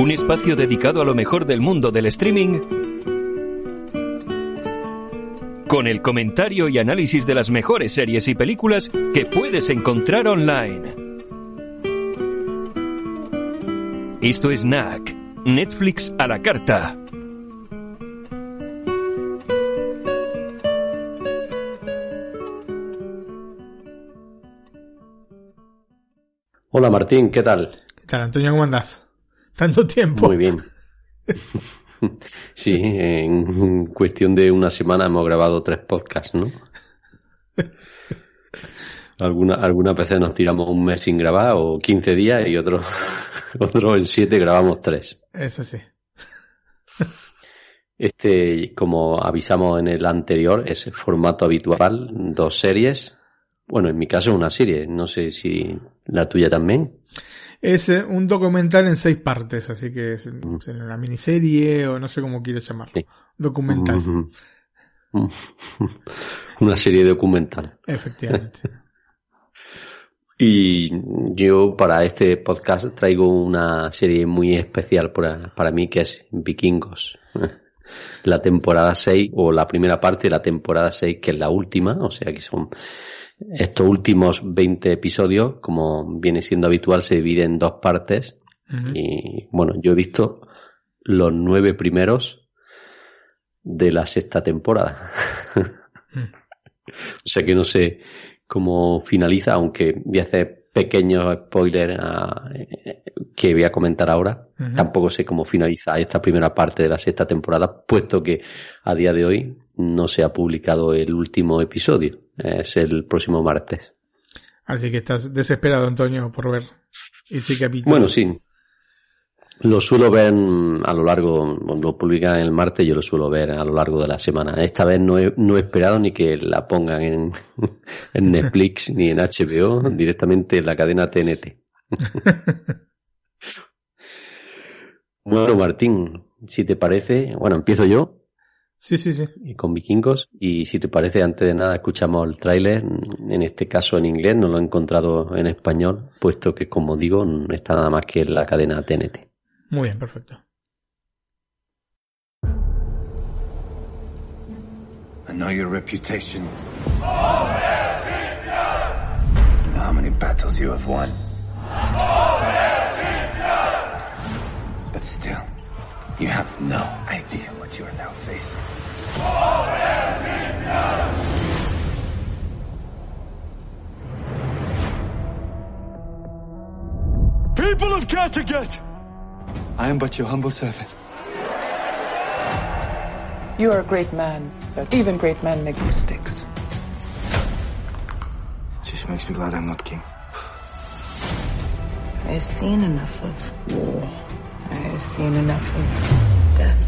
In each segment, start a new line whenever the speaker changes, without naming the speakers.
un espacio dedicado a lo mejor del mundo del streaming con el comentario y análisis de las mejores series y películas que puedes encontrar online. Esto es NAC, Netflix a la carta.
Hola Martín, ¿qué tal?
¿Qué tal, Antonio? ¿Cómo andás? Tanto tiempo.
Muy bien. Sí, en cuestión de una semana hemos grabado tres podcasts, ¿no? Alguna, algunas veces nos tiramos un mes sin grabar o 15 días y otros otro en siete grabamos tres.
Eso sí.
Este, como avisamos en el anterior, es el formato habitual, dos series. Bueno, en mi caso una serie, no sé si la tuya también.
Es eh, un documental en seis partes, así que es una miniserie o no sé cómo quieres llamarlo.
Sí.
Documental.
Una serie documental.
Efectivamente.
Y yo para este podcast traigo una serie muy especial para, para mí que es Vikingos. La temporada 6 o la primera parte de la temporada 6 que es la última, o sea que son estos últimos 20 episodios, como viene siendo habitual, se dividen en dos partes. Y bueno, yo he visto los nueve primeros de la sexta temporada. O sea que no sé cómo finaliza, aunque voy a hacer pequeños spoilers a- eh, que voy a comentar ahora. Tampoco sé cómo finaliza esta primera parte de la sexta temporada, puesto que a día de hoy no se ha publicado el último episodio. Es el próximo martes.
Así que estás desesperado, Antonio, por ver ese capítulo.
Bueno, sí. Lo suelo ver a lo largo, lo publican el martes, yo lo suelo ver a lo largo de la semana. Esta vez no he, no he esperado ni que la pongan en, en Netflix ni en HBO, directamente en la cadena TNT. Bueno, Martín, si te parece, bueno, empiezo yo
Sí, sí, sí.
y con vikingos y si te parece, antes de nada, escuchamos el tráiler, en este caso en inglés, no lo he encontrado en español, puesto que, como digo, no está nada más que en la cadena TNT.
Muy bien, perfecto.
I know your reputation. I know how many battles you have won. But still, you have no idea what you are now facing.
People of Kattegat!
I am but your humble servant.
You are a great man, but even great men make mistakes.
Just makes me glad I'm not king.
I've seen enough of war. I've seen enough of death.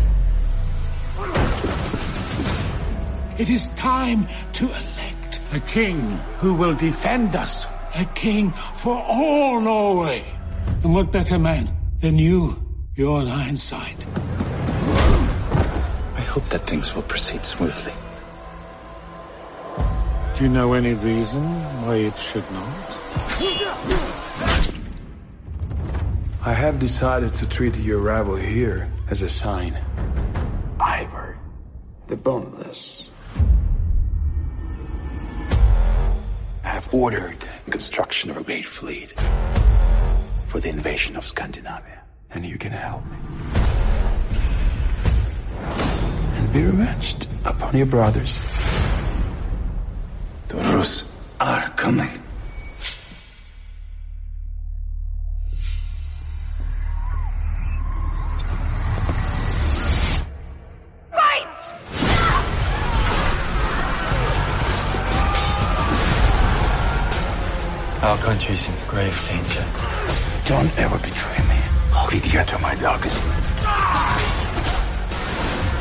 It is time to elect a king who will defend us. A king for all Norway. And what better man than you, You're your Lionside?
I hope that things will proceed smoothly.
Do you know any reason why it should not?
I have decided to treat your arrival here as a sign. Ivor, the boneless. I have ordered the construction of a great fleet for the invasion of Scandinavia. And you can help me. And be revenged upon your brothers.
The Rus are coming.
Country's in grave danger. Don't ever betray me. I'll be dear to my dogs.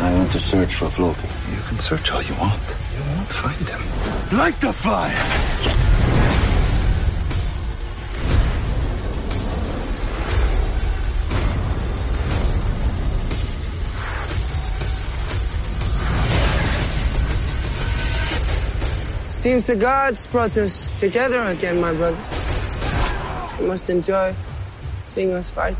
I want to search for Floki. You can search all you want. You won't find him.
Like the fire!
Seems the gods brought us together again, my brother. You must enjoy seeing us fight.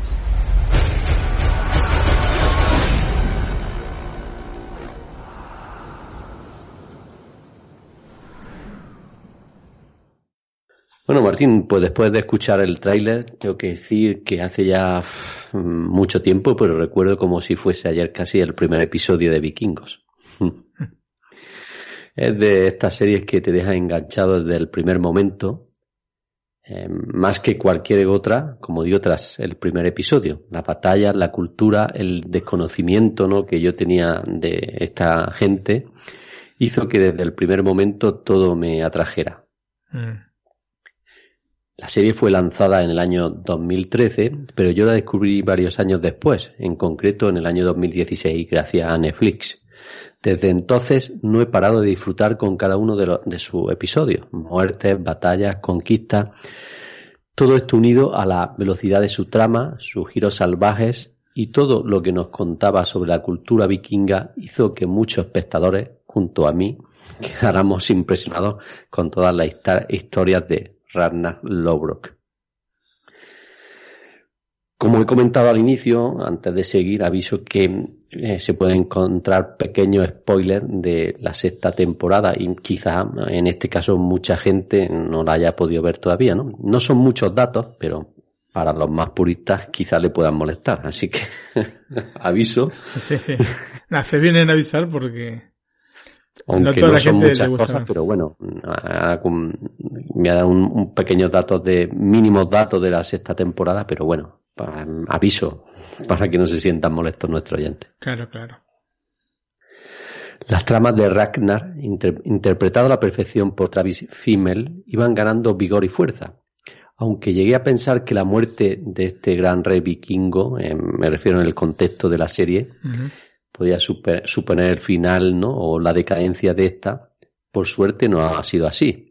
Bueno, Martín, pues después de escuchar el tráiler, tengo que decir que hace ya mucho tiempo, pero recuerdo como si fuese ayer casi el primer episodio de Vikingos. es de estas series que te deja enganchado desde el primer momento eh, más que cualquier otra, como digo, tras el primer episodio. La batalla, la cultura, el desconocimiento ¿no? que yo tenía de esta gente hizo que desde el primer momento todo me atrajera.
Mm.
La serie fue lanzada en el año 2013, pero yo la descubrí varios años después, en concreto en el año 2016, gracias a Netflix. Desde entonces no he parado de disfrutar con cada uno de, de sus episodios. Muertes, batallas, conquistas. Todo esto unido a la velocidad de su trama, sus giros salvajes y todo lo que nos contaba sobre la cultura vikinga hizo que muchos espectadores, junto a mí, quedáramos impresionados con todas las historias de Ragnar Lodbrok. Como he comentado al inicio, antes de seguir, aviso que eh, se puede encontrar pequeños spoilers de la sexta temporada y quizá en este caso mucha gente no la haya podido ver todavía, ¿no? No son muchos datos, pero para los más puristas quizá le puedan molestar, así que aviso.
Sí. Nah, se vienen a avisar porque
aunque
no
no,
toda la
son
gente le
muchas cosas, pero bueno, me ha dado un, un pequeños datos de, mínimos datos de la sexta temporada, pero bueno, aviso, para que no se sientan molestos nuestros oyentes.
Claro, claro.
Las tramas de Ragnar, inter- interpretado a la perfección por Travis Fimmel, iban ganando vigor y fuerza. Aunque llegué a pensar que la muerte de este gran rey vikingo, eh, me refiero en el contexto de la serie,
Ujú.
podía suponer el final, ¿no? O la decadencia de esta. Por suerte no ha sido así.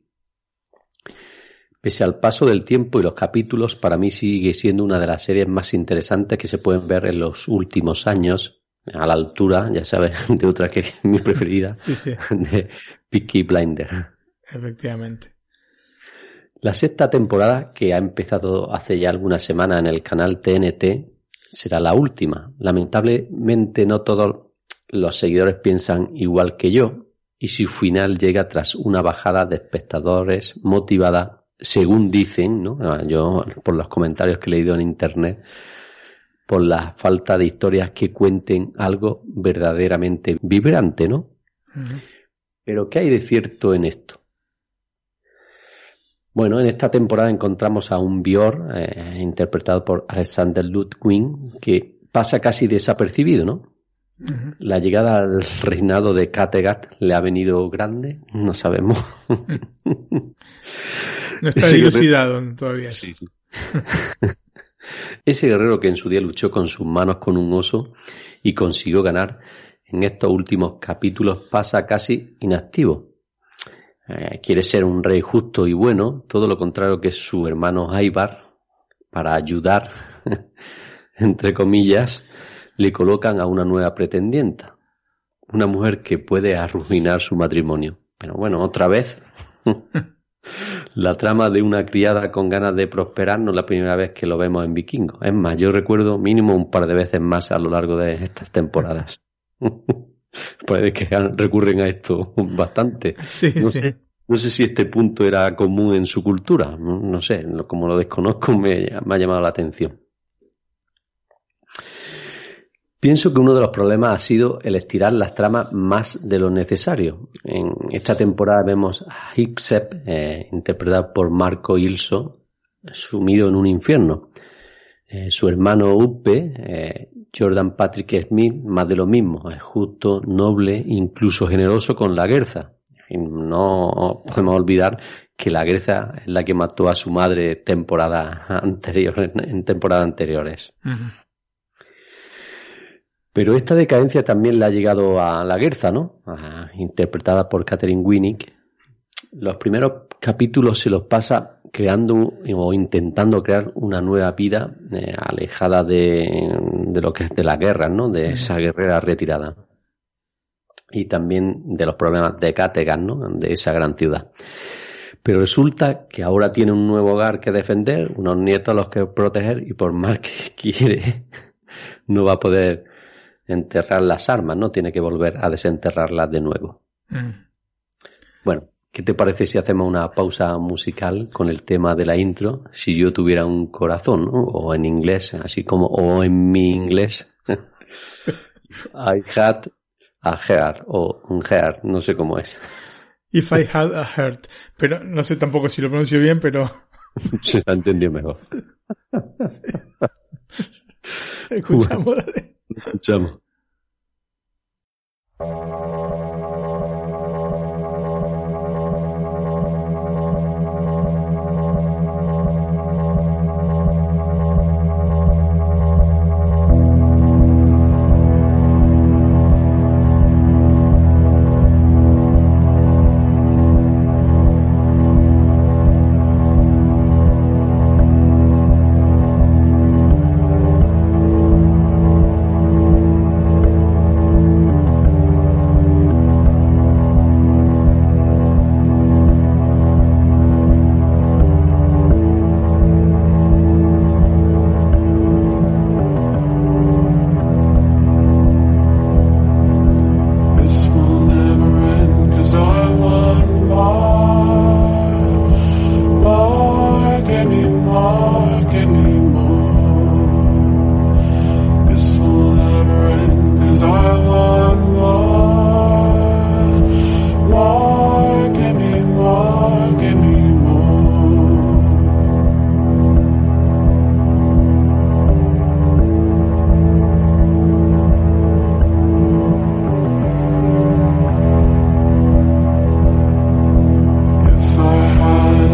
Pese al paso del tiempo y los capítulos, para mí sigue siendo una de las series más interesantes que se pueden ver en los últimos años, a la altura, ya sabes, de otra que es mi preferida,
Sí, sí,
de Peaky Blinder.
efectivamente.
La sexta temporada, que ha empezado hace ya algunas semanas en el canal TNT, será la última. Lamentablemente no todos los seguidores piensan igual que yo y su final llega tras una bajada de espectadores motivada, según dicen, ¿no? Ah, yo por los comentarios que he leído en internet, por la falta de historias que cuenten algo verdaderamente vibrante, ¿no? Pero ¿qué hay de cierto en esto? Bueno, en esta temporada encontramos a un Bior, eh, interpretado por Alexander Ludwig, que pasa casi desapercibido, ¿no? La llegada al reinado de Kattegat le ha venido grande, no sabemos.
No está dilucidado todavía.
Ese guerrero que en su día luchó con sus manos con un oso y consiguió ganar, en estos últimos capítulos pasa casi inactivo. Eh, quiere ser un rey justo y bueno, todo lo contrario que su hermano Aibar, para ayudar, entre comillas, le colocan a una nueva pretendienta, una mujer que puede arruinar su matrimonio. Pero bueno, otra vez, la trama de una criada con ganas de prosperar no es la primera vez que lo vemos en Vikingo. Es más, yo recuerdo mínimo un par de veces más a lo largo de estas temporadas. Puede que recurren a esto bastante.
Sí,
No
sí.
sé, no sé si este punto era común en su cultura. No, no sé, como lo desconozco me, me ha llamado la atención. Pienso que uno de los problemas ha sido el estirar las tramas más de lo necesario. En esta temporada vemos a Hicksep, eh, interpretado por Marco Ilso, sumido en un infierno. Eh, su hermano Uppe, eh, Jordan Patrick Smith, más de lo mismo, es justo, noble, incluso generoso con la Guerza. Y no podemos olvidar que la Guerza es la que mató a su madre temporada anterior, en temporadas anteriores. Pero esta decadencia también le ha llegado a la Guerza, ¿no? Ah, interpretada por Catherine Winnick. Los primeros capítulos se los pasa creando o intentando crear una nueva vida eh, alejada de, de lo que es de la guerra, ¿no? De esa guerrera retirada. Y también de los problemas de Kattegat, ¿no? De esa gran ciudad. Pero resulta que ahora tiene un nuevo hogar que defender, unos nietos a los que proteger y por más que quiere, no va a poder enterrar las armas, ¿no? Tiene que volver a desenterrarlas de nuevo.
Mm.
Bueno,
¿Qué te parece si hacemos una pausa musical con el tema de la intro? Si yo tuviera un corazón, ¿no? o en inglés, así como, o en mi inglés. I had a heart, o un heart, no sé cómo es.
If I had a heart. Pero no sé tampoco si lo pronuncio bien, pero.
Se ha entendido mejor.
Escuchamos, bueno, dale.
تمام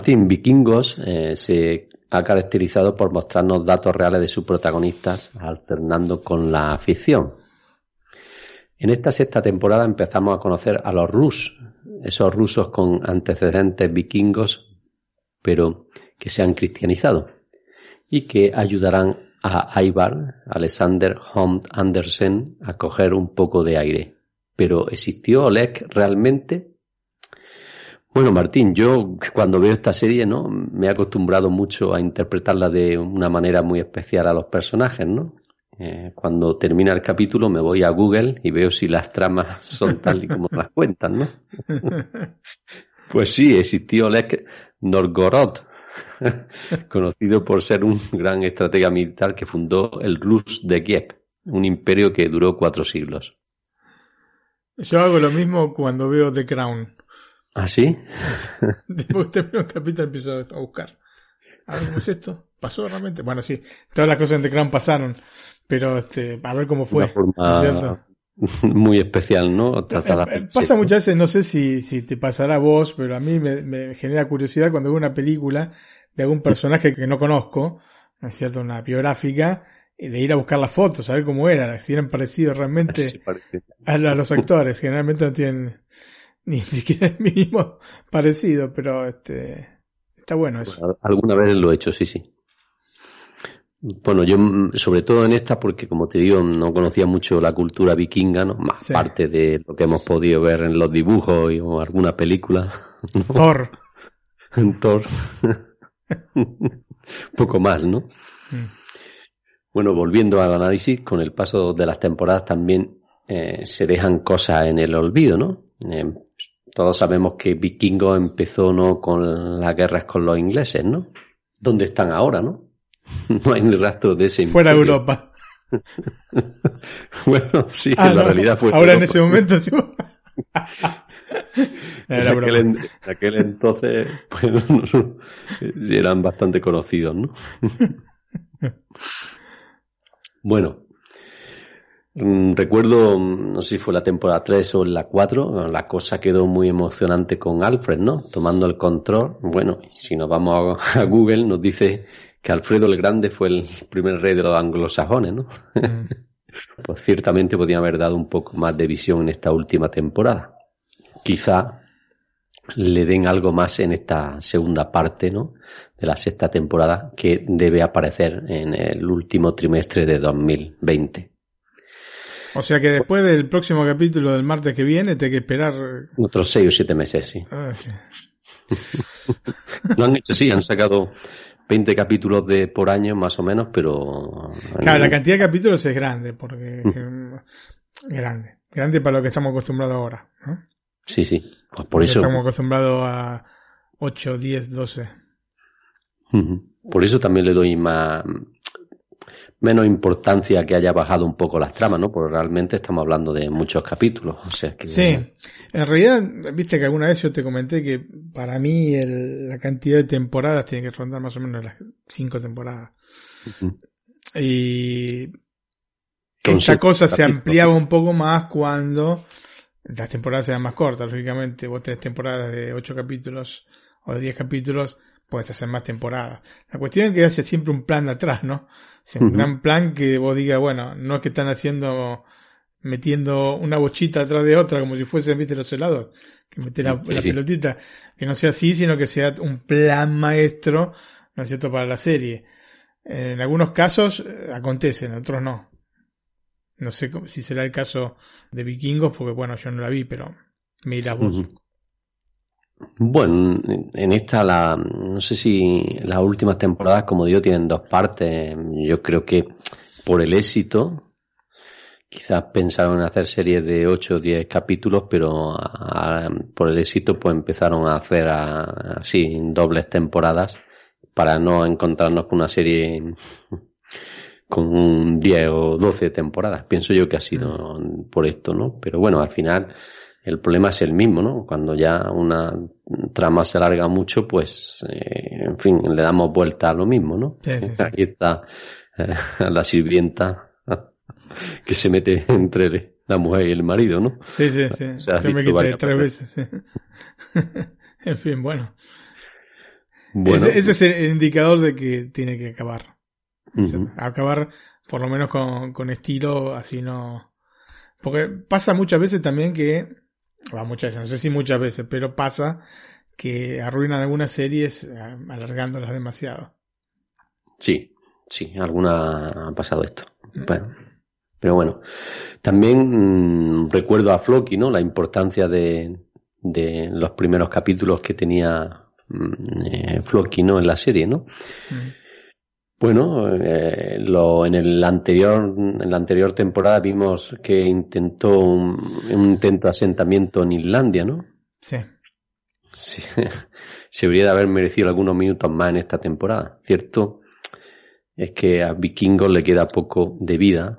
Martín Vikingos eh, se ha caracterizado por mostrarnos datos reales de sus protagonistas, alternando con la ficción. En esta sexta temporada empezamos a conocer a los Rus, esos rusos con antecedentes vikingos, pero que se han cristianizado y que ayudarán a Ivar, Alexander Hunt Andersen, a coger un poco de aire. Pero ¿existió Oleg realmente? Bueno, Martín, yo cuando veo esta serie, ¿no? Me he acostumbrado mucho a interpretarla de una manera muy especial a los personajes, ¿no? Eh, cuando termina el capítulo me voy a Google y veo si las tramas son tal y como las cuentan, ¿no?
Pues sí, existió Oleg Norgorod, conocido por ser un gran estratega militar que fundó el Rus de Kiev, un imperio que duró cuatro siglos.
Yo hago lo mismo cuando veo The Crown.
¿Ah, sí?
Después que termino un capítulo empiezo a buscar. A ver cómo es esto. ¿Pasó realmente? Bueno, sí, todas las cosas en The Crown pasaron, pero este, a ver cómo fue.
Una forma
¿cierto?
muy especial, ¿no?
Eh, eh, Pasa muchas veces, no sé si, si te pasará a vos, pero a mí me, me genera curiosidad cuando veo una película de algún personaje que no conozco, ¿no es cierto? Una biográfica, de ir a buscar las fotos, a ver cómo eran, si eran parecidos realmente
Sí,
a, a los actores. Generalmente no tienen ni siquiera el mínimo parecido, pero este está bueno eso.
Al- Alguna vez lo he hecho, sí, sí. Bueno, yo mm, sobre todo en esta porque como te digo no conocía mucho la cultura vikinga, ¿no? Más
Sí.
parte de lo que hemos podido ver en los dibujos y, o alguna película. ¿no?
Thor.
Thor. Poco más, ¿no?
Mm.
Bueno, volviendo al análisis, con el paso de las temporadas también eh, se dejan cosas en el olvido, ¿no? Eh, todos sabemos que Vikingo empezó no con las guerras con los ingleses, ¿no? ¿Dónde están ahora, no? No hay ni rastro de ese
Fuera
imperio.
Europa.
Bueno, sí,
Ah,
en la
no,
realidad fue
Ahora en ese momento sí.
En aquel, en- entonces pues, eran bastante conocidos, ¿no? bueno, recuerdo, mm, no sé si fue la temporada 3 o la 4, la cosa quedó muy emocionante con Alfred, ¿no? Tomando el control. Bueno, si nos vamos a, a Google nos dice que Alfredo el Grande fue el primer rey de los anglosajones, ¿no?
Mm.
pues ciertamente podía haber dado un poco más de visión en esta última temporada. Quizá le den algo más en esta segunda parte, ¿no? De la sexta temporada que debe aparecer en el último trimestre de 2020.
O sea que después del próximo capítulo del martes que viene, te hay que esperar.
Otros seis o siete meses, sí.
ah.
Lo han hecho, sí, han sacado 20 capítulos de por año más o menos, pero...
Claro, la cantidad de capítulos es grande, porque eh, grande, grande para lo que estamos acostumbrados ahora, ¿no?
Sí, sí. Pues por eso...
Estamos acostumbrados a 8, 10, 12.
Ujú. Por eso también le doy más menos importancia que haya bajado un poco las tramas, ¿no? Porque realmente estamos hablando de muchos capítulos. O sea que,
Sí, en realidad, viste que alguna vez yo te comenté que para mí el- la cantidad de temporadas tiene que rondar más o menos las cinco temporadas.
Ujú.
Y
Con
esta cosa se ampliaba un poco más cuando las temporadas eran más cortas, lógicamente. Vos tenés temporadas de 8 capítulos o de 10 capítulos, puedes hacer más temporadas. La cuestión es que haya siempre un plan atrás, ¿no? Sea, un gran plan que vos digas, bueno, no es que están haciendo, metiendo una bochita atrás de otra como si fuesen, viste, los helados, que meter la,
Sí,
la
sí.
pelotita, que no sea así, sino que sea un plan maestro, ¿no es cierto?, para la serie. En algunos casos eh, acontece, en otros no. No sé si será el caso de Vikingos, porque bueno, yo no la vi, pero me dirás vos.
Bueno, en esta, la, no sé si las últimas temporadas, como digo, tienen dos partes. Yo creo que por el éxito, quizás pensaron en hacer series de 8 o 10 capítulos, pero a- a- por el éxito pues empezaron a hacer así dobles temporadas para no encontrarnos con una serie con un 10 o 12 temporadas. Pienso yo que ha sido por esto, ¿no? Pero bueno, al final el problema es el mismo, ¿no? Cuando ya una trama se alarga mucho, pues, eh, en fin, le damos vuelta a lo mismo, ¿no?
Sí, sí, sí.
Ahí está eh, la sirvienta que se mete entre la mujer y el marido, ¿no?
Sí, sí, sí.
Se ha
Yo me quité tres
veces.
sí. en fin, bueno.
Bueno,
ese, ese es el indicador de que tiene que acabar. O sea, acabar por lo menos con, con estilo, así no. Porque pasa muchas veces también que, va muchas veces, no sé si muchas veces, pero pasa que arruinan algunas series eh, alargándolas demasiado.
Sí, sí, alguna ha pasado esto. Bueno, pero bueno, también mm, recuerdo a Floki, ¿no? La importancia de, de los primeros capítulos que tenía mm, eh, Floki, ¿no? En la serie, ¿no?
Mm.
Bueno, eh, lo, en el anterior, en la anterior temporada vimos que intentó un, un intento de asentamiento en Islandia, ¿no?
Sí.
Sí, se debería de haber merecido algunos minutos más en esta temporada. Cierto es que a Vikingos le queda poco de vida,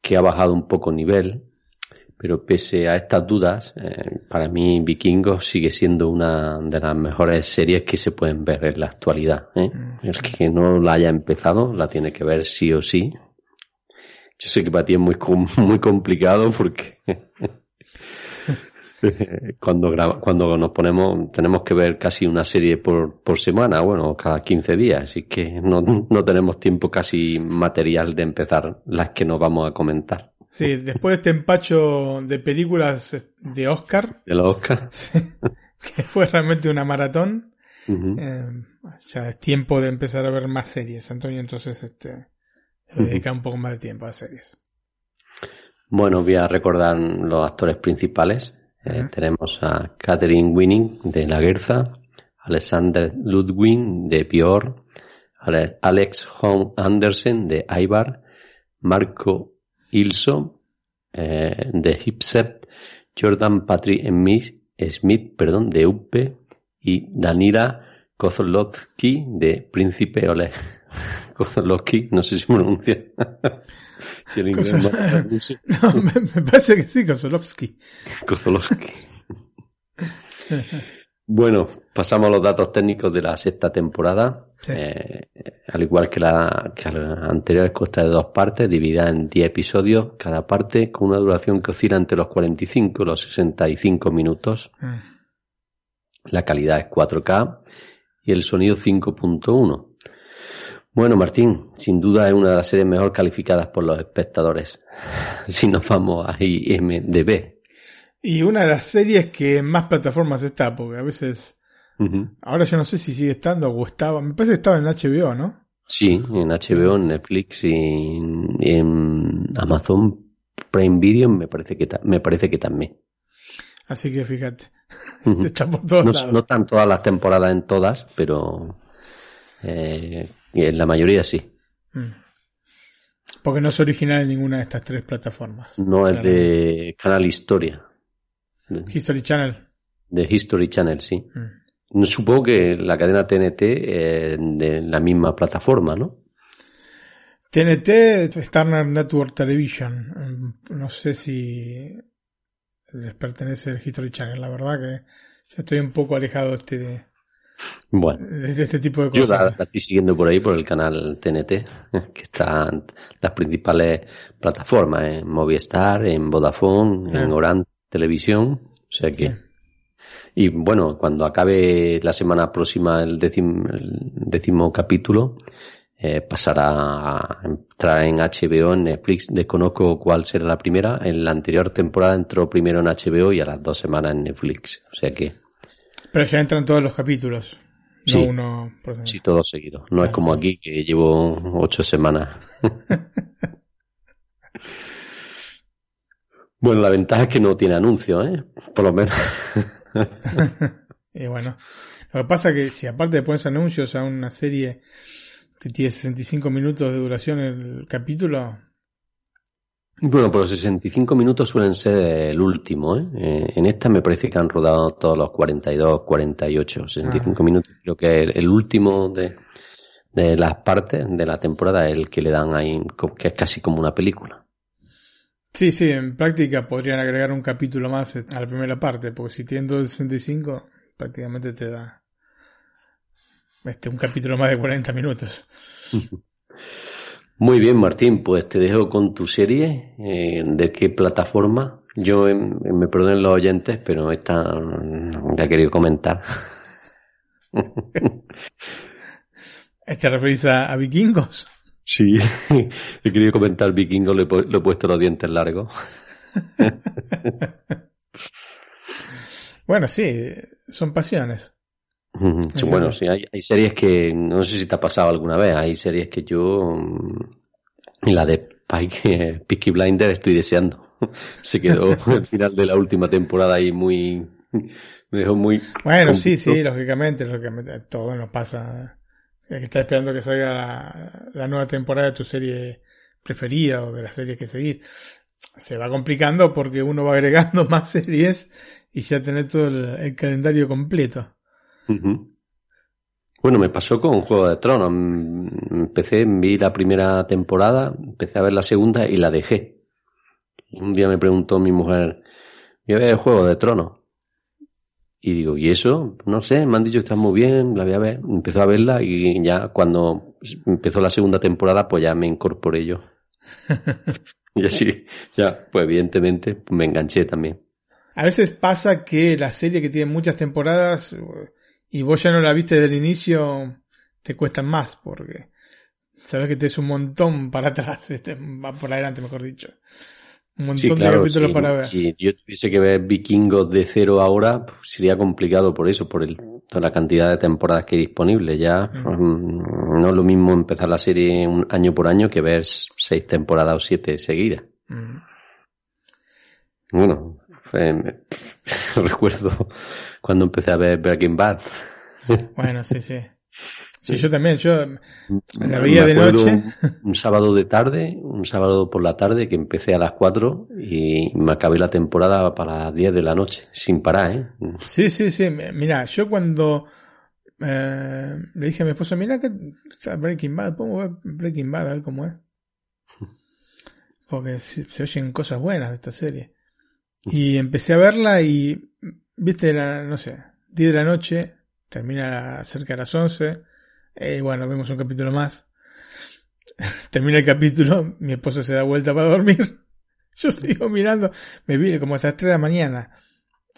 que ha bajado un poco nivel, pero pese a estas dudas, eh, para mí Vikingos sigue siendo una de las mejores series que se pueden ver en la actualidad. ¿eh?
Mm.
El que no la haya empezado la tiene que ver sí o sí. Yo sé que para ti es muy, muy complicado porque cuando graba, cuando nos ponemos tenemos que ver casi una serie por, por semana, bueno, cada 15 días, así que no, no tenemos tiempo casi material de empezar las que nos vamos a comentar.
Sí, después de este empacho de películas de Oscar,
De los Oscar.
que fue realmente una maratón,
Ujú.
eh, ya es tiempo de empezar a ver más series, Antonio, entonces este, le dedica un poco más de tiempo a series.
Bueno, voy a recordar los actores principales. Eh. Tenemos a Catherine Winning de La Guerza, Alexander Ludwig de Pior, Ale- Alex Holm Andersen de Ibar, Marco Ilso eh, de Hipset, Jordan Patrick Smith, perdón, de Uppe y Danila Kozlowski de Príncipe Oleg. Kozlowski, no sé si pronuncia. si el inglés no-
No, me, me parece que sí, Kozolowski.
Kozlowski. Bueno, pasamos a los datos técnicos de la sexta temporada.
Sí.
Eh, al igual que la, que la anterior, consta de dos partes, dividida en 10 episodios, cada parte con una duración que oscila entre los 45 y los 65 minutos.
Mm.
La calidad es 4K y el sonido 5.1. Bueno, Martín, sin duda es una de las series mejor calificadas por los espectadores. Si nos vamos a IMDB.
Y una de las series que en más plataformas está, porque a veces, ahora yo no sé si sigue estando o estaba, me parece que estaba en HBO, ¿no?
Sí, en HBO, en Netflix y en, en Amazon Prime Video me parece que ta- me parece que también.
Así que fíjate,
Ujú.
está por todos
No,
lados.
no están todas las temporadas en todas, pero eh, en la mayoría sí.
Mm. Porque no es original en ninguna de estas tres plataformas.
No es de Canal Historia,
History Channel.
de History Channel, sí.
Mm.
Supongo que la cadena TNT es de la misma plataforma, ¿no?
TNT, Starner Network Television. Mm, No sé si les pertenece el History Channel. La verdad que ya estoy un poco alejado este de,
Bueno.
de este tipo de
Yo la, la estoy siguiendo por ahí por el canal TNT, que están las principales plataformas, en Movistar, en Vodafone, en. Orange Televisión, o sea que...
Sí.
Y bueno, cuando acabe la semana próxima el décimo, el décimo capítulo, eh, pasará a entrar en HBO, en Netflix. Desconozco cuál será la primera. En la anterior temporada entró primero en HBO y a las dos semanas en Netflix. O sea que
Pero ya entran todos los capítulos. No
Sí.
uno por semana.
sí, todo seguido. No es
Claro,
como aquí que llevo ocho semanas. bueno, la ventaja es que no tiene anuncios, ¿eh? Por lo menos.
Y bueno, lo que pasa es que si aparte le pones anuncios a una serie que tiene 65 minutos de duración el capítulo,
Bueno, pero 65 minutos suelen ser el último, ¿eh? Eh, En esta me parece que han rodado todos los 42, 48, 65
Ah.
minutos. Creo que el, el último de, de las partes de la temporada es el que le dan ahí, que es casi como una película.
sí, sí, en práctica podrían agregar un capítulo más a la primera parte, porque si tienen todo el 65, prácticamente te da este, un capítulo más de 40 minutos.
Muy bien, Martín, pues te dejo con tu serie. eh, ¿De qué plataforma? Yo, em, me perdonen los oyentes, pero esta mm, la he querido comentar.
¿Te referís a, a vikingos?
Sí, he querido comentar Vikingo, le, le he puesto los dientes largos.
Bueno, sí, son pasiones.
Sí, bueno, sí, hay, hay series que no sé si te ha pasado alguna vez. Hay series que yo, mm, y la de Pike, Peaky Blinder, estoy deseando. Se quedó al final de la última temporada ahí muy, me dejó muy.
Bueno, sí, sí, lógicamente, lógicamente, todo nos pasa. El que está esperando que salga la, la nueva temporada de tu serie preferida o de la serie que seguís. Se va complicando porque uno va agregando más series y ya tener todo el, el calendario completo.
Bueno, me pasó con Juego de Tronos. Empecé, vi la primera temporada, empecé a ver la segunda y la dejé. Un día me preguntó mi mujer, voy a ver Juego de Tronos. Y digo, ¿y eso? No sé, me han dicho que está muy bien, la voy a ver. Empezó a verla y ya cuando empezó la segunda temporada, pues ya me incorporé yo. y así, ya, pues evidentemente me enganché también.
A veces pasa que la serie que tiene muchas temporadas y vos ya no la viste desde el inicio, te cuestan más porque sabes que te es un montón para atrás, va por adelante, mejor dicho. Un montón
Sí,
de capítulos para ver.
si yo tuviese que ver vikingos de cero ahora, pues, sería complicado por eso, por el, toda la cantidad de temporadas que hay disponibles. Ya mm, no es lo mismo empezar la serie un año por año que ver seis temporadas o siete seguidas.
Mm.
Bueno, eh, recuerdo cuando empecé a ver Breaking Bad.
Bueno, sí, sí. Sí, yo también, yo la
Me
veía de noche.
Un, un sábado de tarde, un sábado por la tarde que empecé a las 4 y me acabé la temporada para las 10 de la noche, sin parar, ¿eh?
Sí, sí, sí. Mira, yo cuando eh, le dije a mi esposa, mira que está Breaking Bad, podemos ver Breaking Bad a ver cómo es. Porque se, se oyen cosas buenas de esta serie. Y empecé a verla y, viste, la, no sé, 10 de la noche, termina cerca de las 11. Eh, bueno, vemos un capítulo más. termina el capítulo, mi esposa se da vuelta para dormir. Yo sigo mirando, me vi como hasta las 3 de la mañana.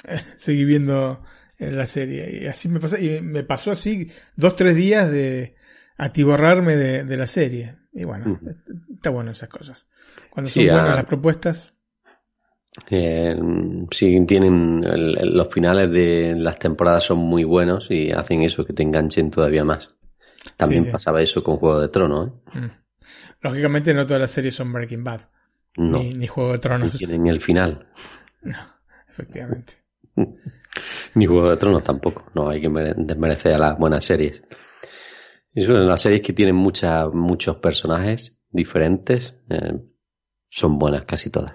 Seguí viendo eh, la serie. Y así me pasó, y me pasó así dos, tres días de atiborrarme de, de la serie. Y bueno, está bueno esas cosas. Cuando son buenas
a-
las propuestas.
Eh, sí, tienen el- los finales de las temporadas son muy buenos y hacen eso que te enganchen todavía más. También
Sí, sí.
pasaba eso con Juego de Tronos, ¿eh?
Mm. Lógicamente no todas las series son Breaking Bad.
No,
Ni, ni Juego de
ni
Tronos.
tienen el final.
Efectivamente.
Ni Juego de Tronos tampoco. No, hay que mere- desmerecer a las buenas series. Y son las series que tienen muchas, muchos personajes diferentes, eh, son buenas casi todas.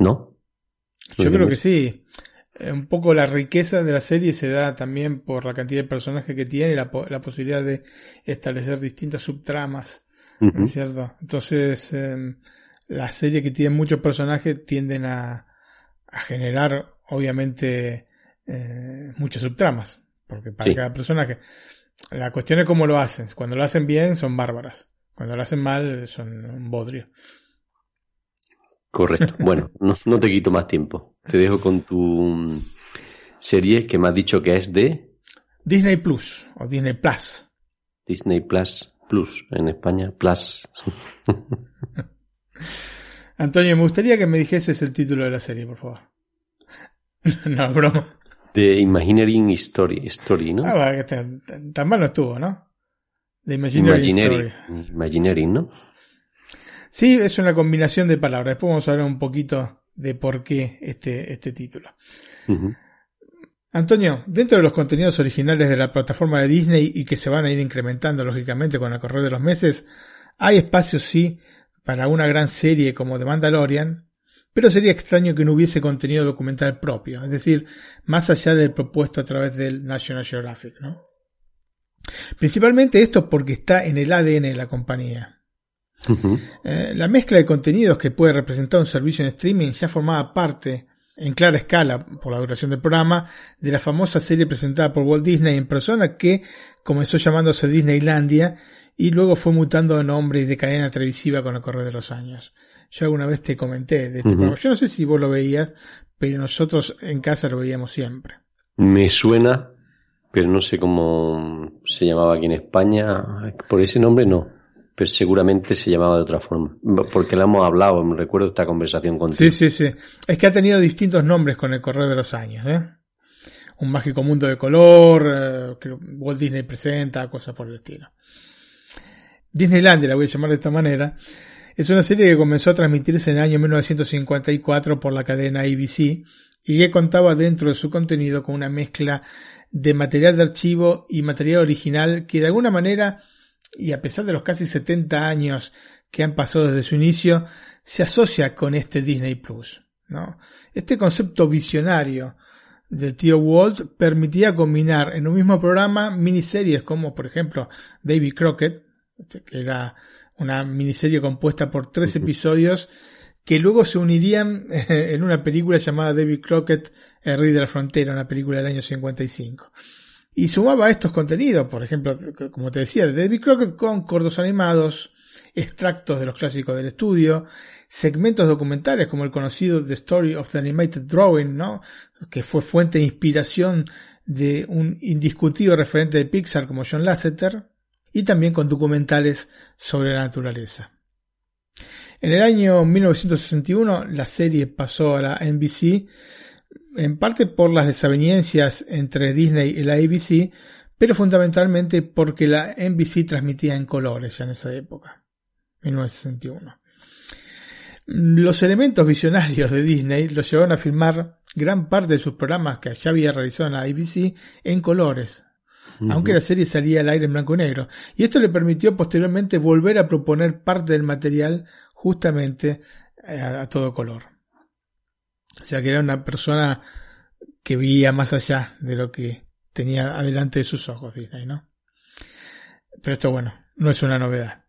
¿No?
Yo creo que sí. Eh, Un poco la riqueza de la serie se da también por la cantidad de personajes que tiene y la, la posibilidad de establecer distintas subtramas. ¿no
Ujú.
es cierto? Entonces, eh, las series que tienen muchos personajes tienden a, a generar, obviamente, eh, muchas subtramas. Porque para
Sí.
cada personaje. La cuestión es cómo lo hacen. Cuando lo hacen bien, son bárbaras. Cuando lo hacen mal, son un bodrio.
Correcto. Bueno, no, no te quito más tiempo. Te dejo con tu mm, serie que me has dicho que es de
Disney Plus o Disney Plus.
Disney Plus Plus en España. Plus.
Antonio, me gustaría que me dijeses el título de la serie, por favor. no, broma.
De Imagineering Story, Story ¿no?
Ah, bueno, que tan, tan mal no estuvo, ¿no? The Imaginary
Imagineering,
Story.
Imagineering, ¿no?
Sí, es una combinación de palabras. Después vamos a hablar un poquito de por qué este, este título. Antonio, dentro de los contenidos originales de la plataforma de Disney y que se van a ir incrementando lógicamente con el correr de los meses, hay espacio sí para una gran serie como The Mandalorian, pero sería extraño que no hubiese contenido documental propio, es decir, más allá del propuesto a través del National Geographic, ¿no? Principalmente esto porque está en el ADN de la compañía. Eh, la mezcla de contenidos que puede representar un servicio en streaming ya formaba parte, en clara escala, por la duración del programa, de la famosa serie presentada por Walt Disney en persona que comenzó llamándose Disneylandia y luego fue mutando de nombre y de cadena televisiva con el correr de los años. Yo alguna vez te comenté de este programa. Yo no sé si vos lo veías, pero nosotros en casa lo veíamos siempre.
Me suena, pero no sé cómo se llamaba aquí en España. Por ese nombre no. Pero seguramente se llamaba de otra forma. Porque la hemos hablado, me recuerdo esta conversación contigo.
Sí, sí, sí. Es que ha tenido distintos nombres con el correr de los años, ¿eh? Un mágico mundo de color, eh, que Walt Disney presenta, cosas por el estilo. Disneylandia, la voy a llamar de esta manera, es una serie que comenzó a transmitirse en el año 1954 por la cadena ABC y que contaba dentro de su contenido con una mezcla de material de archivo y material original que de alguna manera, y a pesar de los casi 70 años que han pasado desde su inicio, se asocia con este Disney Plus. ¿no? Este concepto visionario del tío Walt permitía combinar en un mismo programa miniseries como por ejemplo David Crockett, este, que era una miniserie compuesta por tres episodios que luego se unirían en una película llamada David Crockett, El Rey de la Frontera, una película del año 55. Y sumaba estos contenidos, por ejemplo, como te decía, de David Crockett con cortos animados, extractos de los clásicos del estudio, segmentos documentales como el conocido The Story of the Animated Drawing, ¿no? que fue fuente de inspiración de un indiscutido referente de Pixar como John Lasseter, y también con documentales sobre la naturaleza. En el año 1961 la serie pasó a la NBC, en parte por las desavenencias entre Disney y la ABC, pero fundamentalmente porque la NBC transmitía en colores ya en esa época, 1961. Los elementos visionarios de Disney los llevaron a filmar gran parte de sus programas que ya había realizado en la ABC en colores, aunque la serie salía al aire en blanco y negro. Y esto le permitió posteriormente volver a proponer parte del material justamente eh, a, todo color. O sea que era una persona que veía más allá de lo que tenía adelante de sus ojos Disney, ¿no? Pero esto, bueno, no es una novedad.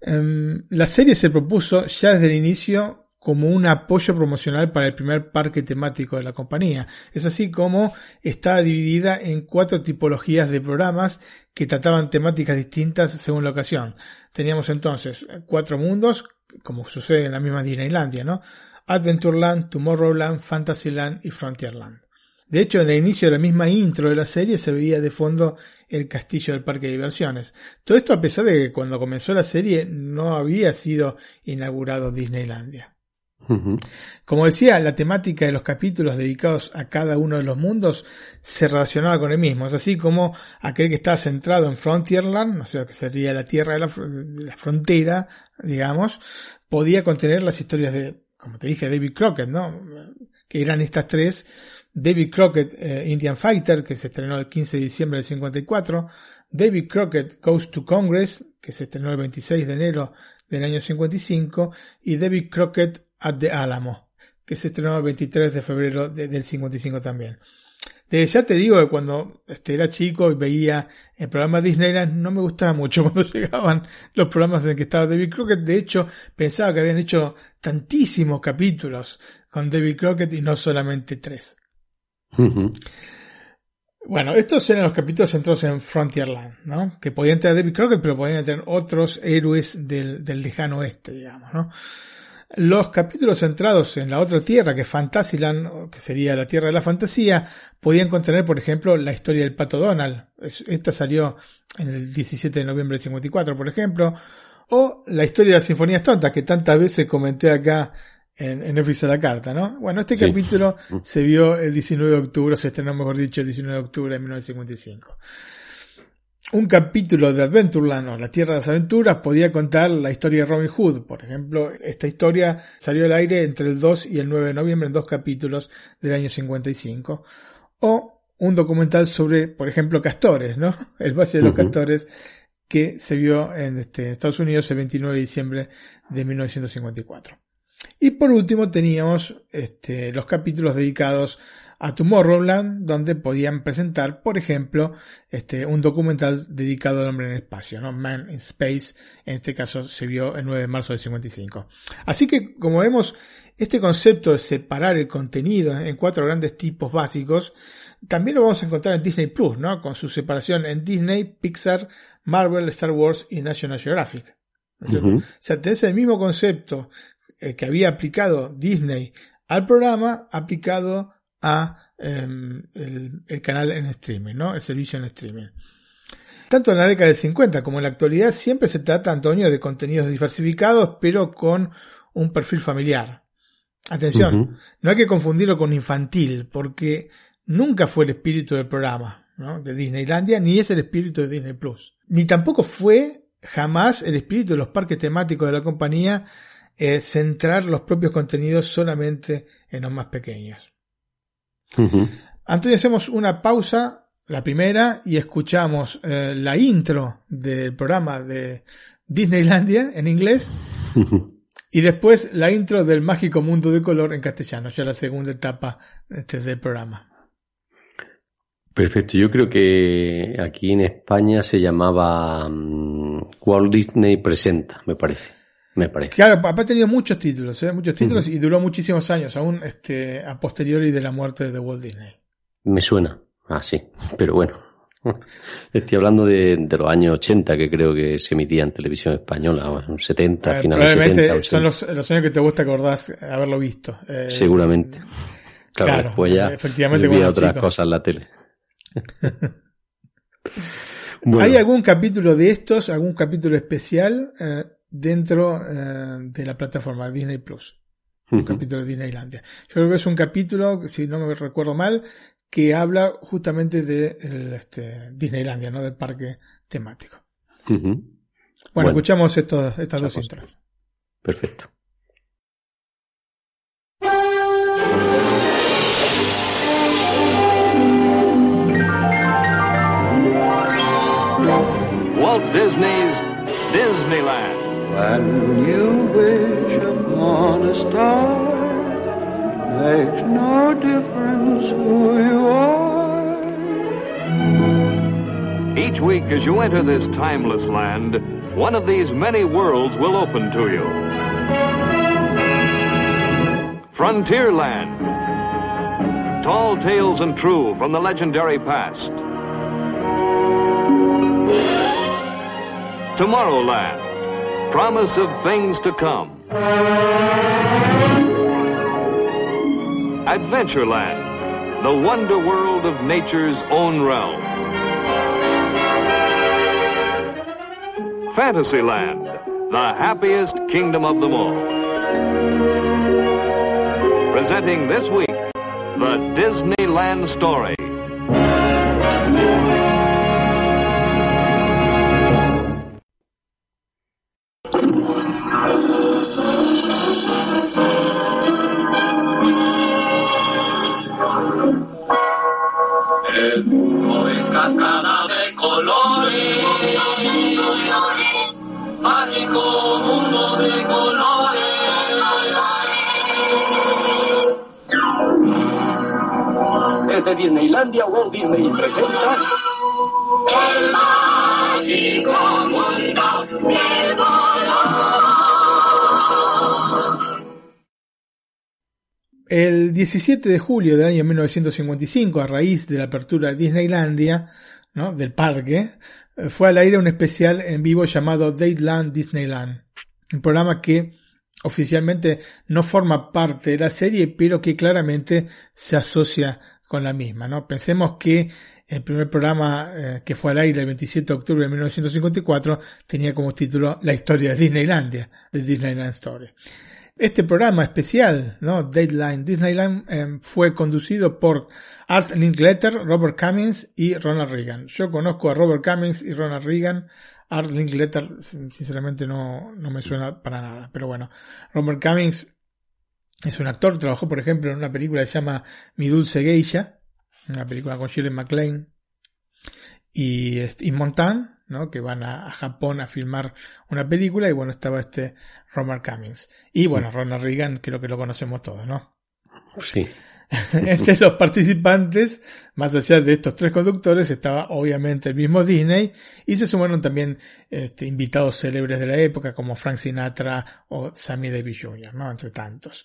Em, la serie se propuso ya desde el inicio como un apoyo promocional para el primer parque temático de la compañía. Es así como está dividida en cuatro tipologías de programas que trataban temáticas distintas según la ocasión. Teníamos entonces cuatro mundos, como sucede en la misma Disneylandia, ¿no? Adventureland, Tomorrowland, Fantasyland y Frontierland. De hecho, en el inicio de la misma intro de la serie se veía de fondo el castillo del parque de diversiones. Todo esto a pesar de que cuando comenzó la serie no había sido inaugurado Disneylandia. Como decía, la temática de los capítulos dedicados a cada uno de los mundos se relacionaba con el mismo. Es así como aquel que estaba centrado en Frontierland, o sea, que sería la tierra de la, frontera, digamos, podía contener las historias de, como te dije, David Crockett, ¿no? Que eran estas tres. David Crockett, eh, Indian Fighter, que se estrenó el 15 de diciembre del 54. David Crockett Goes to Congress, que se estrenó el 26 de enero del año 55. Y David Crockett at the Alamo, que se estrenó el 23 de febrero del 55 también. Desde ya te digo que cuando este, era chico y veía el programa Disneyland no me gustaba mucho cuando llegaban los programas en que estaba David Crockett. De hecho, pensaba que habían hecho tantísimos capítulos con David Crockett y no solamente tres. Bueno, estos eran los capítulos centrados en Frontierland, ¿no? Que podían tener David Crockett, pero podían tener otros héroes del, del lejano oeste, digamos, ¿no? Los capítulos centrados en la otra tierra, que es Fantasyland, que sería la tierra de la fantasía, podían contener, por ejemplo, la historia del pato Donald. Esta salió en el 17 de noviembre del 54, por ejemplo. O la historia de las sinfonías tontas, que tantas veces comenté acá en, en a la carta, ¿no? Bueno, este capítulo se vio el 19 de octubre, se estrenó, mejor dicho, el 19 de octubre de 1955 un capítulo de Adventureland o La Tierra de las Aventuras podía contar la historia de Robin Hood. Por ejemplo, esta historia salió al aire entre el 2 y el 9 de noviembre en dos capítulos del año 55. O un documental sobre, por ejemplo, castores, ¿no? El Valle de los Castores que se vio en este, Estados Unidos el 29 de diciembre de 1954. Y por último teníamos este, los capítulos dedicados a Tomorrowland, donde podían presentar, por ejemplo, este, un documental dedicado al hombre en el espacio, ¿no? Man in Space, en este caso se vio el 9 de marzo del 55. Así que, como vemos, este concepto de separar el contenido en cuatro grandes tipos básicos, también lo vamos a encontrar en Disney Plus, ¿no? Con su separación en Disney, Pixar, Marvel, Star Wars y National Geographic. O sea, tenés el mismo concepto eh, que había aplicado Disney al programa, aplicado a em, el, canal en streaming, ¿no? El servicio en streaming. Tanto en la década del 50 como en la actualidad siempre se trata, Antonio, de contenidos diversificados, pero con un perfil familiar. Atención, no hay que confundirlo con infantil, porque nunca fue el espíritu del programa ¿no? de Disneylandia, ni es el espíritu de Disney Plus. Ni tampoco fue jamás el espíritu de los parques temáticos de la compañía eh, centrar los propios contenidos solamente en los más pequeños. Antonio, hacemos una pausa, la primera, y escuchamos eh, la intro del programa de Disneylandia en inglés. Y después la intro del mágico mundo de color en castellano, ya la segunda etapa este, del programa.
Perfecto, yo creo que aquí en España se llamaba um, Walt Disney Presenta, me parece. Me parece.
Claro, papá ha tenido muchos títulos, ¿eh? muchos títulos y duró muchísimos años, aún este, a posteriori de la muerte de Walt Disney.
Me suena, ah, sí, pero bueno. Estoy hablando de, de, los años 80 que creo que se emitía en televisión española, 70,
eh,
finales
Probablemente
70.
son los, los, años que te gusta acordar haberlo visto.
Eh, Seguramente. Claro,
claro,
después ya
efectivamente,
había otras cosas en la tele.
bueno. ¿Hay algún capítulo de estos, algún capítulo especial eh, dentro eh, de la plataforma Disney Plus? Un uh -huh. capítulo de Disneylandia. Yo creo que es un capítulo, si no me recuerdo mal, que habla justamente de el, este, Disneylandia, ¿no? Del parque temático.
Uh -huh.
bueno,
Bueno.
escuchamos estas dos intros.
Perfecto.
Walt Disney's Disneyland.
When you wish upon a star, makes no difference who you are.
Each week, as you enter this timeless land, one of these many worlds will open to you. Frontierland. Tall tales and true from the legendary past. Tomorrowland. Promise of things to come. Adventureland. The wonder world of nature's own realm. Fantasyland. The happiest kingdom of them all. Presenting this week, the Disneyland Story.
El mágico mundo de colores. El
17 de julio del año 1955, a raíz de la apertura de Disneylandia, ¿no? del parque, eh, fue al aire un especial en vivo llamado Dateland Disneyland, un programa que oficialmente no forma parte de la serie, pero que claramente se asocia con la misma. ¿no? Pensemos que el primer programa eh, que fue al aire el 27 de octubre de 1954 tenía como título La historia de Disneylandia, de Disneyland Story. Este programa especial, ¿no? Dateline Disneyland, eh, fue conducido por Art Linkletter, Robert Cummings y Ronald Reagan. Yo conozco a Robert Cummings y Ronald Reagan. Art Linkletter, sinceramente, no, no me suena para nada. Pero bueno, Robert Cummings es un actor, trabajó, por ejemplo, en una película que se llama Mi Dulce Geisha, una película con Shirley MacLaine y, este, y Montan, ¿no? que van a, a, Japón a filmar una película y bueno, estaba este Robert Cummings. Y bueno, Ronald Reagan, creo que lo conocemos todos, ¿no?
Sí.
Entre los participantes, más allá de estos tres conductores, estaba obviamente el mismo Disney y se sumaron también este, invitados célebres de la época como Frank Sinatra o Sammy Davis Jr., ¿no? Entre tantos.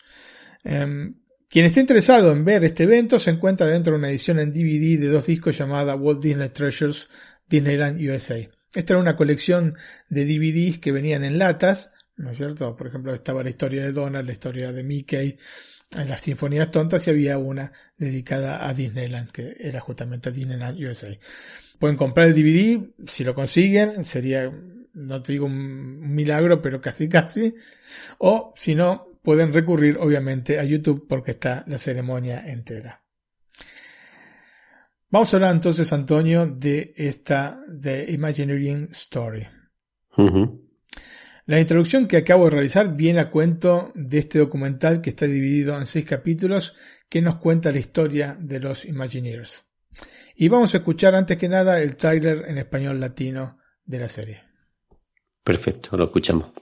Um, quien esté interesado en ver este evento se encuentra dentro de una edición en DVD de dos discos llamada Walt Disney Treasures Disneyland USA. Esta era una colección de DVDs que venían en latas, ¿no es cierto? Por ejemplo, estaba la historia de Donald, la historia de Mickey, en las sinfonías tontas y había una dedicada a Disneyland, que era justamente Disneyland USA. Pueden comprar el DVD, si lo consiguen, sería, no te digo un milagro, pero casi casi. O si no, pueden recurrir obviamente a YouTube porque está la ceremonia entera. Vamos a hablar entonces, Antonio, de esta, de Imagineering Story. La introducción que acabo de realizar viene a cuento de este documental que está dividido en seis capítulos que nos cuenta la historia de los Imagineers. Y vamos a escuchar antes que nada el tráiler en español latino de la serie.
Perfecto, lo escuchamos.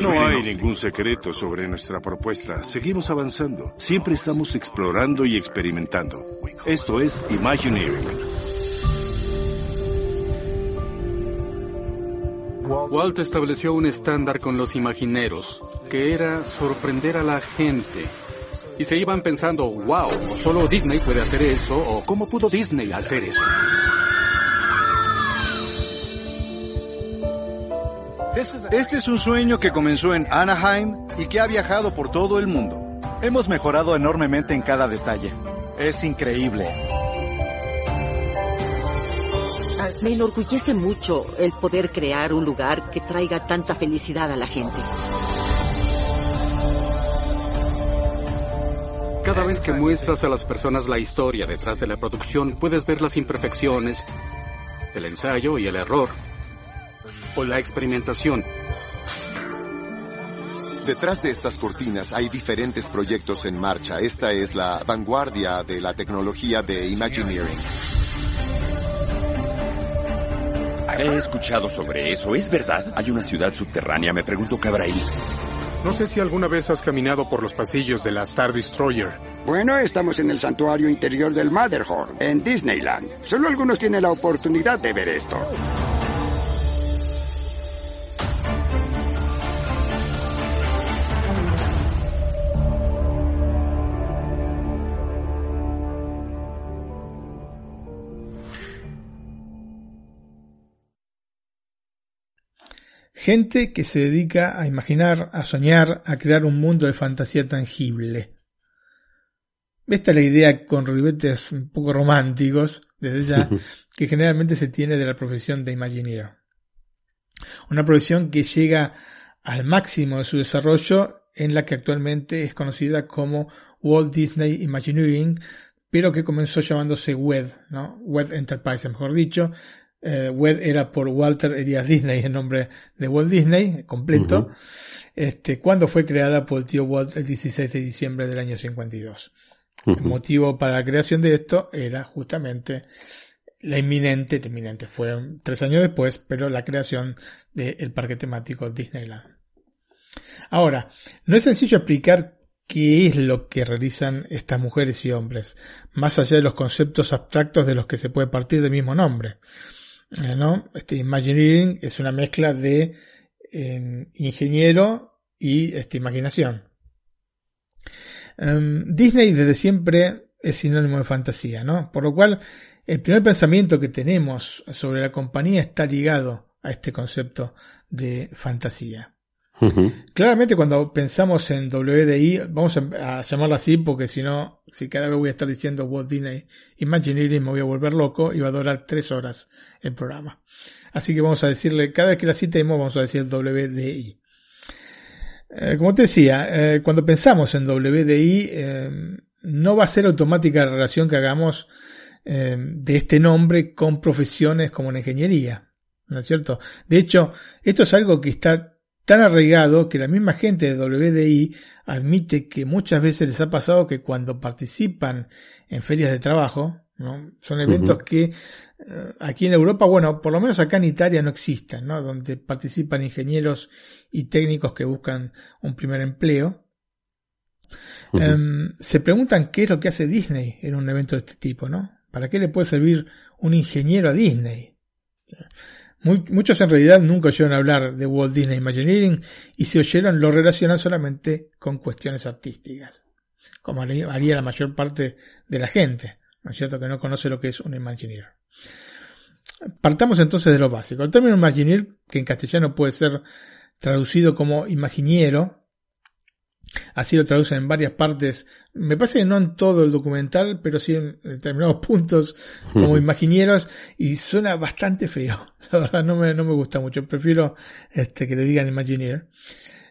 No hay ningún secreto sobre nuestra propuesta. Seguimos avanzando. Siempre estamos explorando y experimentando. Esto es Imagineering.
Walt estableció un estándar con los imagineros, que era sorprender a la gente. Y se iban pensando, wow, solo Disney puede hacer eso, o ¿cómo pudo Disney hacer eso?
Este es un sueño que comenzó en Anaheim y que ha viajado por todo el mundo. Hemos mejorado enormemente en cada detalle. Es increíble.
Me enorgullece mucho el poder crear un lugar que traiga tanta felicidad a la gente.
Cada vez que muestras a las personas la historia detrás de la producción, puedes ver las imperfecciones, el ensayo y el error, o la experimentación.
Detrás de estas cortinas hay diferentes proyectos en marcha. Esta es la vanguardia de la tecnología de Imagineering.
He escuchado sobre eso. ¿Es verdad? Hay una ciudad subterránea. Me pregunto qué habrá ahí.
No sé si alguna vez has caminado por los pasillos de la Star Destroyer.
Bueno, estamos en el santuario interior del Matterhorn, en Disneyland. Solo algunos tienen la oportunidad de ver esto.
Gente que se dedica a imaginar, a soñar, a crear un mundo de fantasía tangible. Esta es la idea con ribetes un poco románticos, desde ya, que generalmente se tiene de la profesión de Imagineer. Una profesión que llega al máximo de su desarrollo en la que actualmente es conocida como Walt Disney Imagineering, pero que comenzó llamándose WED, ¿no? WED Enterprise, mejor dicho, eh, WED era por Walter Elias Disney, el nombre de Walt Disney, completo, este, cuando fue creada por el tío Walt el 16 de diciembre del año 52. El motivo para la creación de esto era justamente la inminente, inminente, fue tres años después, pero la creación del parque temático Disneyland. Ahora, no es sencillo explicar qué es lo que realizan estas mujeres y hombres, más allá de los conceptos abstractos de los que se puede partir del mismo nombre. ¿No? Este Imagineering es una mezcla de eh, ingeniero y este, imaginación. Um, Disney desde siempre es sinónimo de fantasía, ¿no? Por lo cual, el primer pensamiento que tenemos sobre la compañía está ligado a este concepto de fantasía. Claramente cuando pensamos en WDI, vamos a, llamarla así porque si no, si cada vez voy a estar diciendo Walt Disney Imagineering me voy a volver loco y va a durar tres horas el programa. Así que vamos a decirle, cada vez que la citemos vamos a decir WDI. Eh, como te decía, eh, cuando pensamos en WDI, eh, no va a ser automática la relación que hagamos de este nombre con profesiones como la ingeniería. ¿No es cierto? De hecho, esto es algo que está tan arraigado que la misma gente de WDI admite que muchas veces les ha pasado que cuando participan en ferias de trabajo, ¿no? son eventos que eh, aquí en Europa, bueno, por lo menos acá en Italia no existen, ¿no? donde participan ingenieros y técnicos que buscan un primer empleo. Em, se preguntan qué es lo que hace Disney en un evento de este tipo, ¿no? ¿Para qué le puede servir un ingeniero a Disney? Muchos en realidad nunca oyeron hablar de Walt Disney Imagineering y si oyeron lo relacionan solamente con cuestiones artísticas, como haría la mayor parte de la gente, ¿no es cierto? Que no conoce lo que es un Imagineer. Partamos entonces de lo básico. El término Imagineer, que en castellano puede ser traducido como imaginiero, Así lo traducen en varias partes. Me parece que no en todo el documental, pero sí en determinados puntos como imaginieros y suena bastante feo. La verdad no me, no me gusta mucho. Prefiero este, que le digan Imagineer.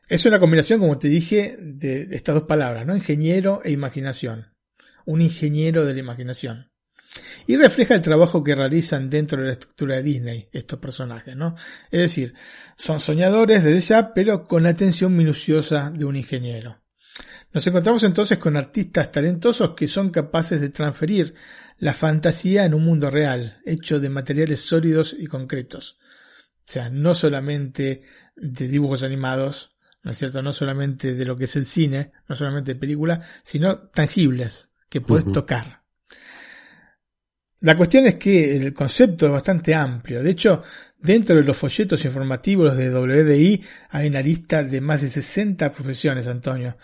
Es una combinación, como te dije, de estas dos palabras, ¿no? Ingeniero e imaginación. Un ingeniero de la imaginación y refleja el trabajo que realizan dentro de la estructura de Disney estos personajes, ¿no? Es decir, son soñadores desde ya, pero con la atención minuciosa de un ingeniero. Nos encontramos entonces con artistas talentosos que son capaces de transferir la fantasía en un mundo real, hecho de materiales sólidos y concretos. O sea, no solamente de dibujos animados, ¿no es cierto? No solamente de lo que es el cine, no solamente de película, sino tangibles que puedes tocar. La cuestión es que el concepto es bastante amplio. De hecho, dentro de los folletos informativos de WDI hay una lista de más de 60 profesiones, Antonio.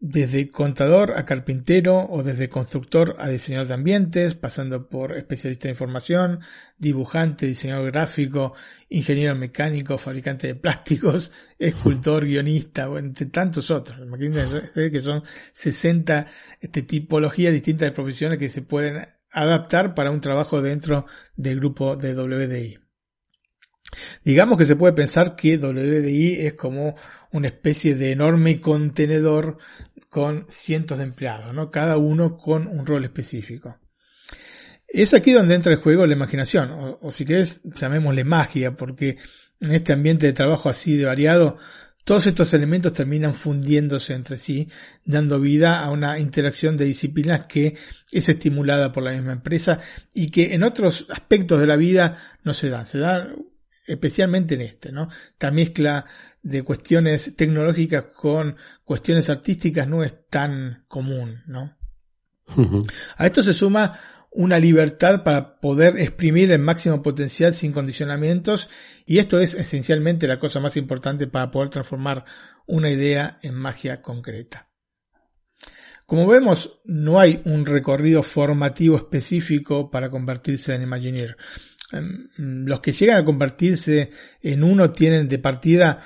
Desde contador a carpintero o desde constructor a diseñador de ambientes, pasando por especialista de información, dibujante, diseñador gráfico, ingeniero mecánico, fabricante de plásticos, escultor, guionista, o entre tantos otros. Imagínense que son 60 este, tipologías distintas de profesiones que se pueden adaptar para un trabajo dentro del grupo de WDI. Digamos que se puede pensar que WDI es como una especie de enorme contenedor con cientos de empleados, ¿no? Cada uno con un rol específico. Es aquí donde entra el juego la imaginación, o, o si querés, llamémosle magia, porque en este ambiente de trabajo así de variado, todos estos elementos terminan fundiéndose entre sí, dando vida a una interacción de disciplinas que es estimulada por la misma empresa y que en otros aspectos de la vida no se dan. Se da especialmente en este, ¿no? Esta mezcla de cuestiones tecnológicas con cuestiones artísticas no es tan común, ¿no? A esto se suma una libertad para poder exprimir el máximo potencial sin condicionamientos y esto es esencialmente la cosa más importante para poder transformar una idea en magia concreta. Como vemos, no hay un recorrido formativo específico para convertirse en Imagineer. Los que llegan a convertirse en uno tienen de partida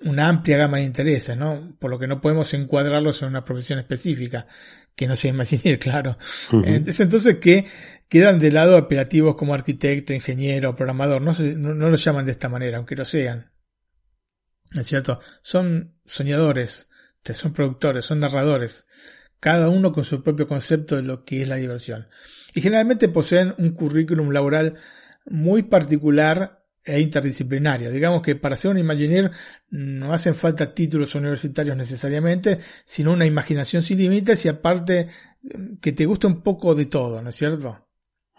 una amplia gama de intereses, ¿no? Por lo que no podemos encuadrarlos en una profesión específica, que no sea Imagineer, claro.
Ujú.
Es entonces que quedan de lado apelativos como arquitecto, ingeniero, programador, no, se, no, no los llaman de esta manera, aunque lo sean. ¿No es cierto? Son soñadores, son productores, son narradores, cada uno con su propio concepto de lo que es la diversión. Y generalmente poseen un currículum laboral muy particular e interdisciplinario. Digamos que para ser un Imagineer no hacen falta títulos universitarios necesariamente, sino una imaginación sin límites y aparte que te guste un poco de todo, ¿no es cierto?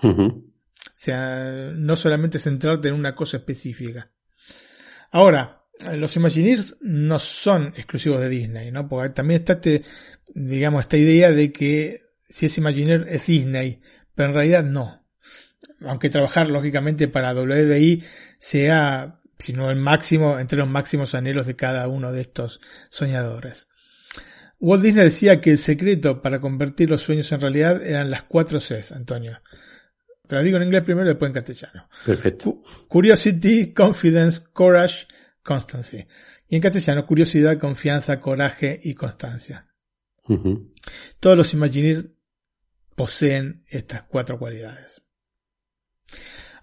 O sea, no solamente centrarte en una cosa específica. Ahora, los Imagineers no son exclusivos de Disney, ¿no? Porque también está este, digamos, esta idea de que si es Imagineer es Disney, pero en realidad no. Aunque trabajar lógicamente para WDI sea, si no el máximo, entre los máximos anhelos de cada uno de estos soñadores. Walt Disney decía que el secreto para convertir los sueños en realidad eran las cuatro Cs, Antonio. Te lo digo en inglés primero y después en castellano.
Perfecto.
Curiosity, confidence, courage, constancy. Y en castellano, curiosidad, confianza, coraje y constancia. Todos los Imagineers poseen estas cuatro cualidades.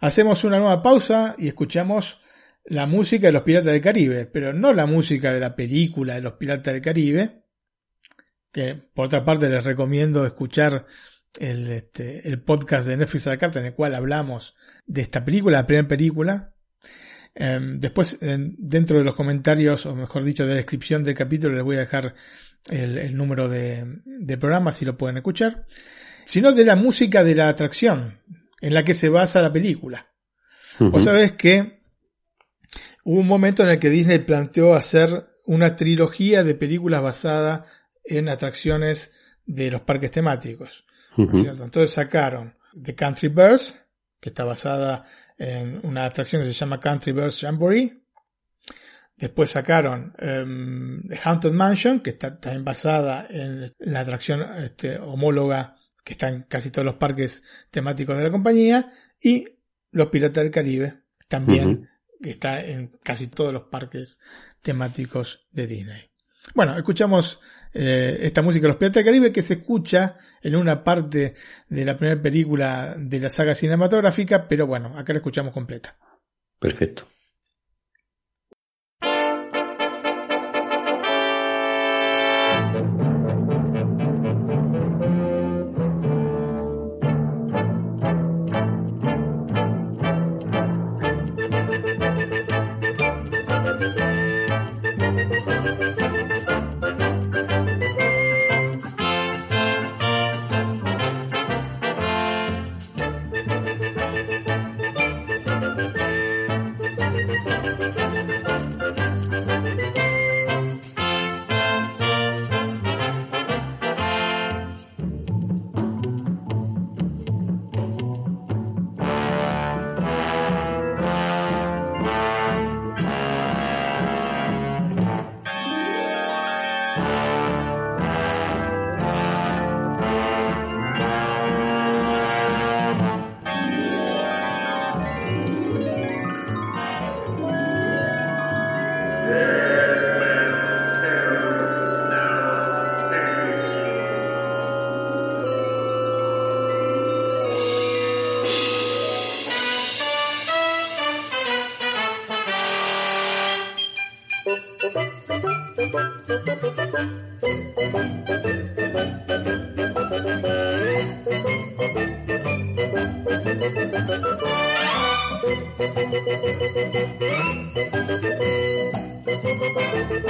Hacemos una nueva pausa y escuchamos la música de los Piratas del Caribe, pero no la música de la película de los Piratas del Caribe, que por otra parte les recomiendo escuchar el, este, el podcast de Netflix a la carta en el cual hablamos de esta película, la primera película. Eh, después, dentro de los comentarios, o mejor dicho, de la descripción del capítulo, les voy a dejar el, número de, de programa si lo pueden escuchar. Sino de la música de la atracción en la que se basa la película.
Ujú.
Vos sabés que hubo un momento en el que Disney planteó hacer una trilogía de películas basada en atracciones de los parques temáticos. Entonces sacaron The Country Bears, que está basada en una atracción que se llama Country Bears Jamboree. Después sacaron em, The Haunted Mansion, que está también basada en la atracción este, homóloga que está en casi todos los parques temáticos de la compañía. Y Los Piratas del Caribe, también que está en casi todos los parques temáticos de Disney. Bueno, escuchamos eh, esta música de los Piratas del Caribe que se escucha en una parte de la primera película de la saga cinematográfica, pero bueno, acá la escuchamos completa.
Perfecto. Thank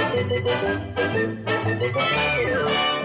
you.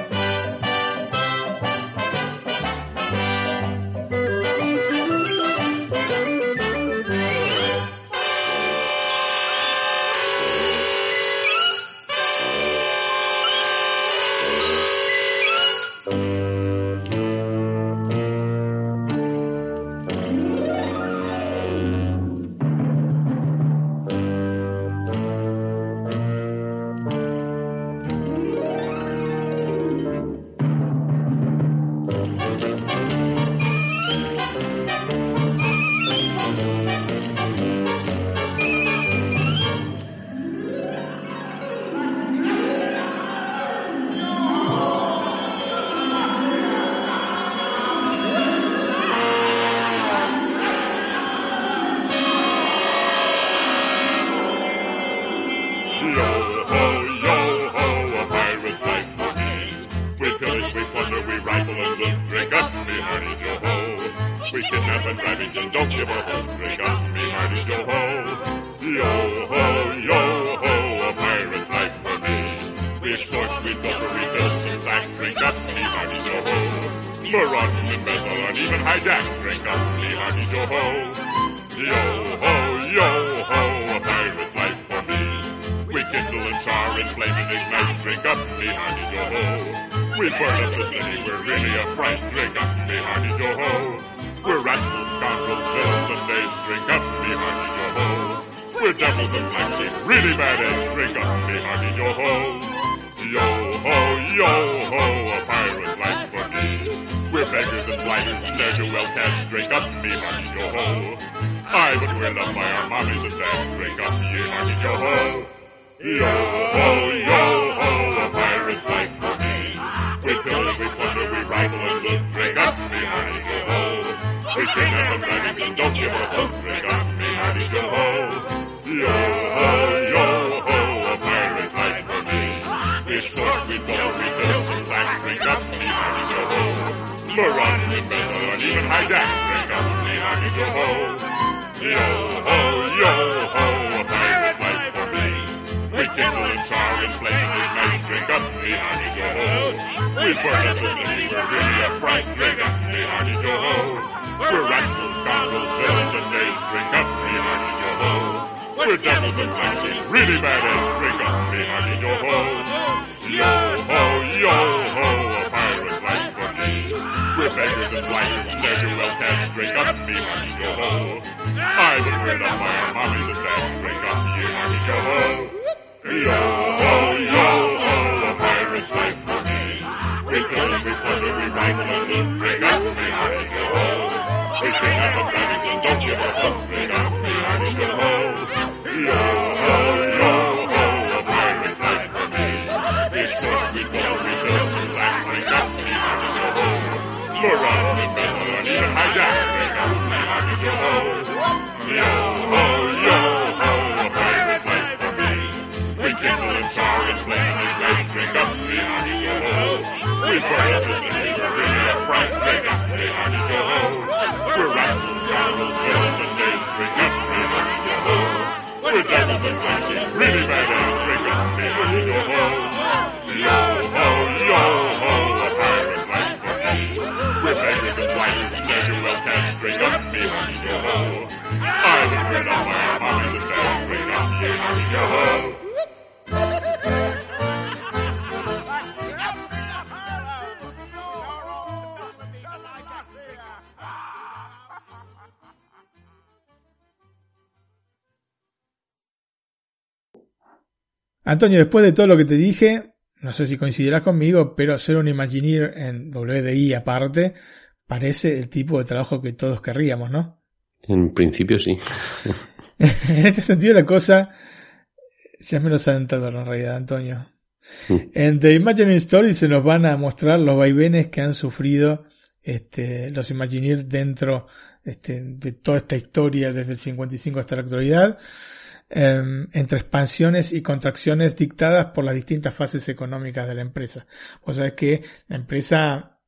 We're rascals, scoundrels, villains, and knaves. Bring up, bring up, go home. We're devils and crashes, really bad eggs. Bring up, bring up, go. Yo ho, yo ho, a pirate's life for me. We're beggars and whiners and Neguel cats. Bring up, bring up, go home. I was written up by our mommies and dads. Bring up, bring up, go.
Antonio, después de todo lo que te dije, no sé si coincidirás conmigo, pero ser un Imagineer en WDI aparte parece el tipo de trabajo que todos querríamos, ¿no?
En principio sí.
en este sentido la cosa ya me lo han entrado en realidad, Antonio. En The Imagineering Story se nos van a mostrar los vaivenes que han sufrido este, los Imagineers dentro este, de toda esta historia desde el 55 hasta la actualidad. Em, entre expansiones y contracciones dictadas por las distintas fases económicas de la empresa. O sea, es que la empresa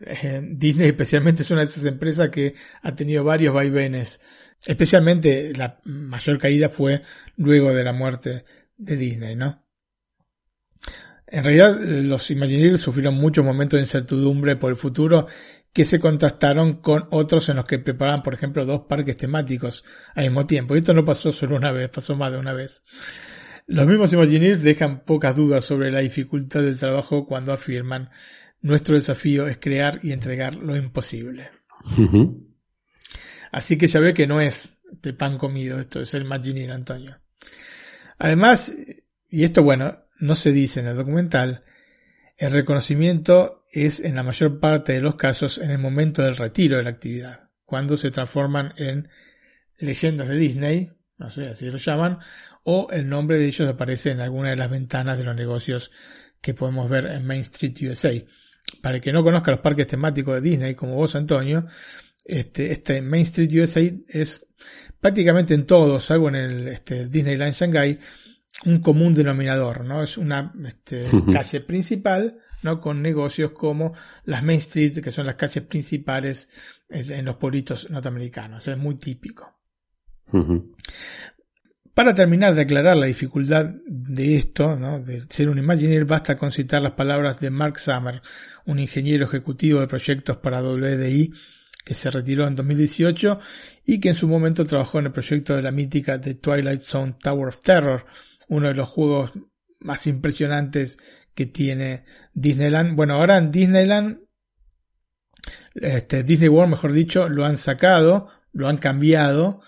eh, Disney especialmente es una de esas empresas que ha tenido varios vaivenes. Especialmente la mayor caída fue luego de la muerte de Disney, ¿no? En realidad, los Imagineers sufrieron muchos momentos de incertidumbre por el futuro que se contrastaron con otros en los que preparaban, por ejemplo, dos parques temáticos al mismo tiempo. Y esto no pasó solo una vez, pasó más de una vez. Los mismos Imagineers dejan pocas dudas sobre la dificultad del trabajo cuando afirman nuestro desafío es crear y entregar lo imposible. Así que ya ve que no es de pan comido esto de ser Imagineer, Antonio. Además, y esto bueno, no se dice en el documental, el reconocimiento es en la mayor parte de los casos en el momento del retiro de la actividad, cuando se transforman en leyendas de Disney, no sé, así lo llaman, o el nombre de ellos aparece en alguna de las ventanas de los negocios que podemos ver en Main Street USA. Para el que no conozca los parques temáticos de Disney, como vos, Antonio, este, este Main Street USA es prácticamente en todos, salvo en el este, Disneyland Shanghai, un común denominador, ¿no? Es una este, calle principal, ¿no? Con negocios como las Main Street, que son las calles principales en los pueblitos norteamericanos. Es muy típico. Para terminar de aclarar la dificultad de esto, ¿no? de ser un Imagineer, basta con citar las palabras de Mark Summer, un ingeniero ejecutivo de proyectos para WDI que se retiró en 2018 y que en su momento trabajó en el proyecto de la mítica The Twilight Zone Tower of Terror, uno de los juegos más impresionantes que tiene Disneyland. Bueno, ahora en Disneyland, este, Disney World, mejor dicho, lo han sacado, lo han cambiado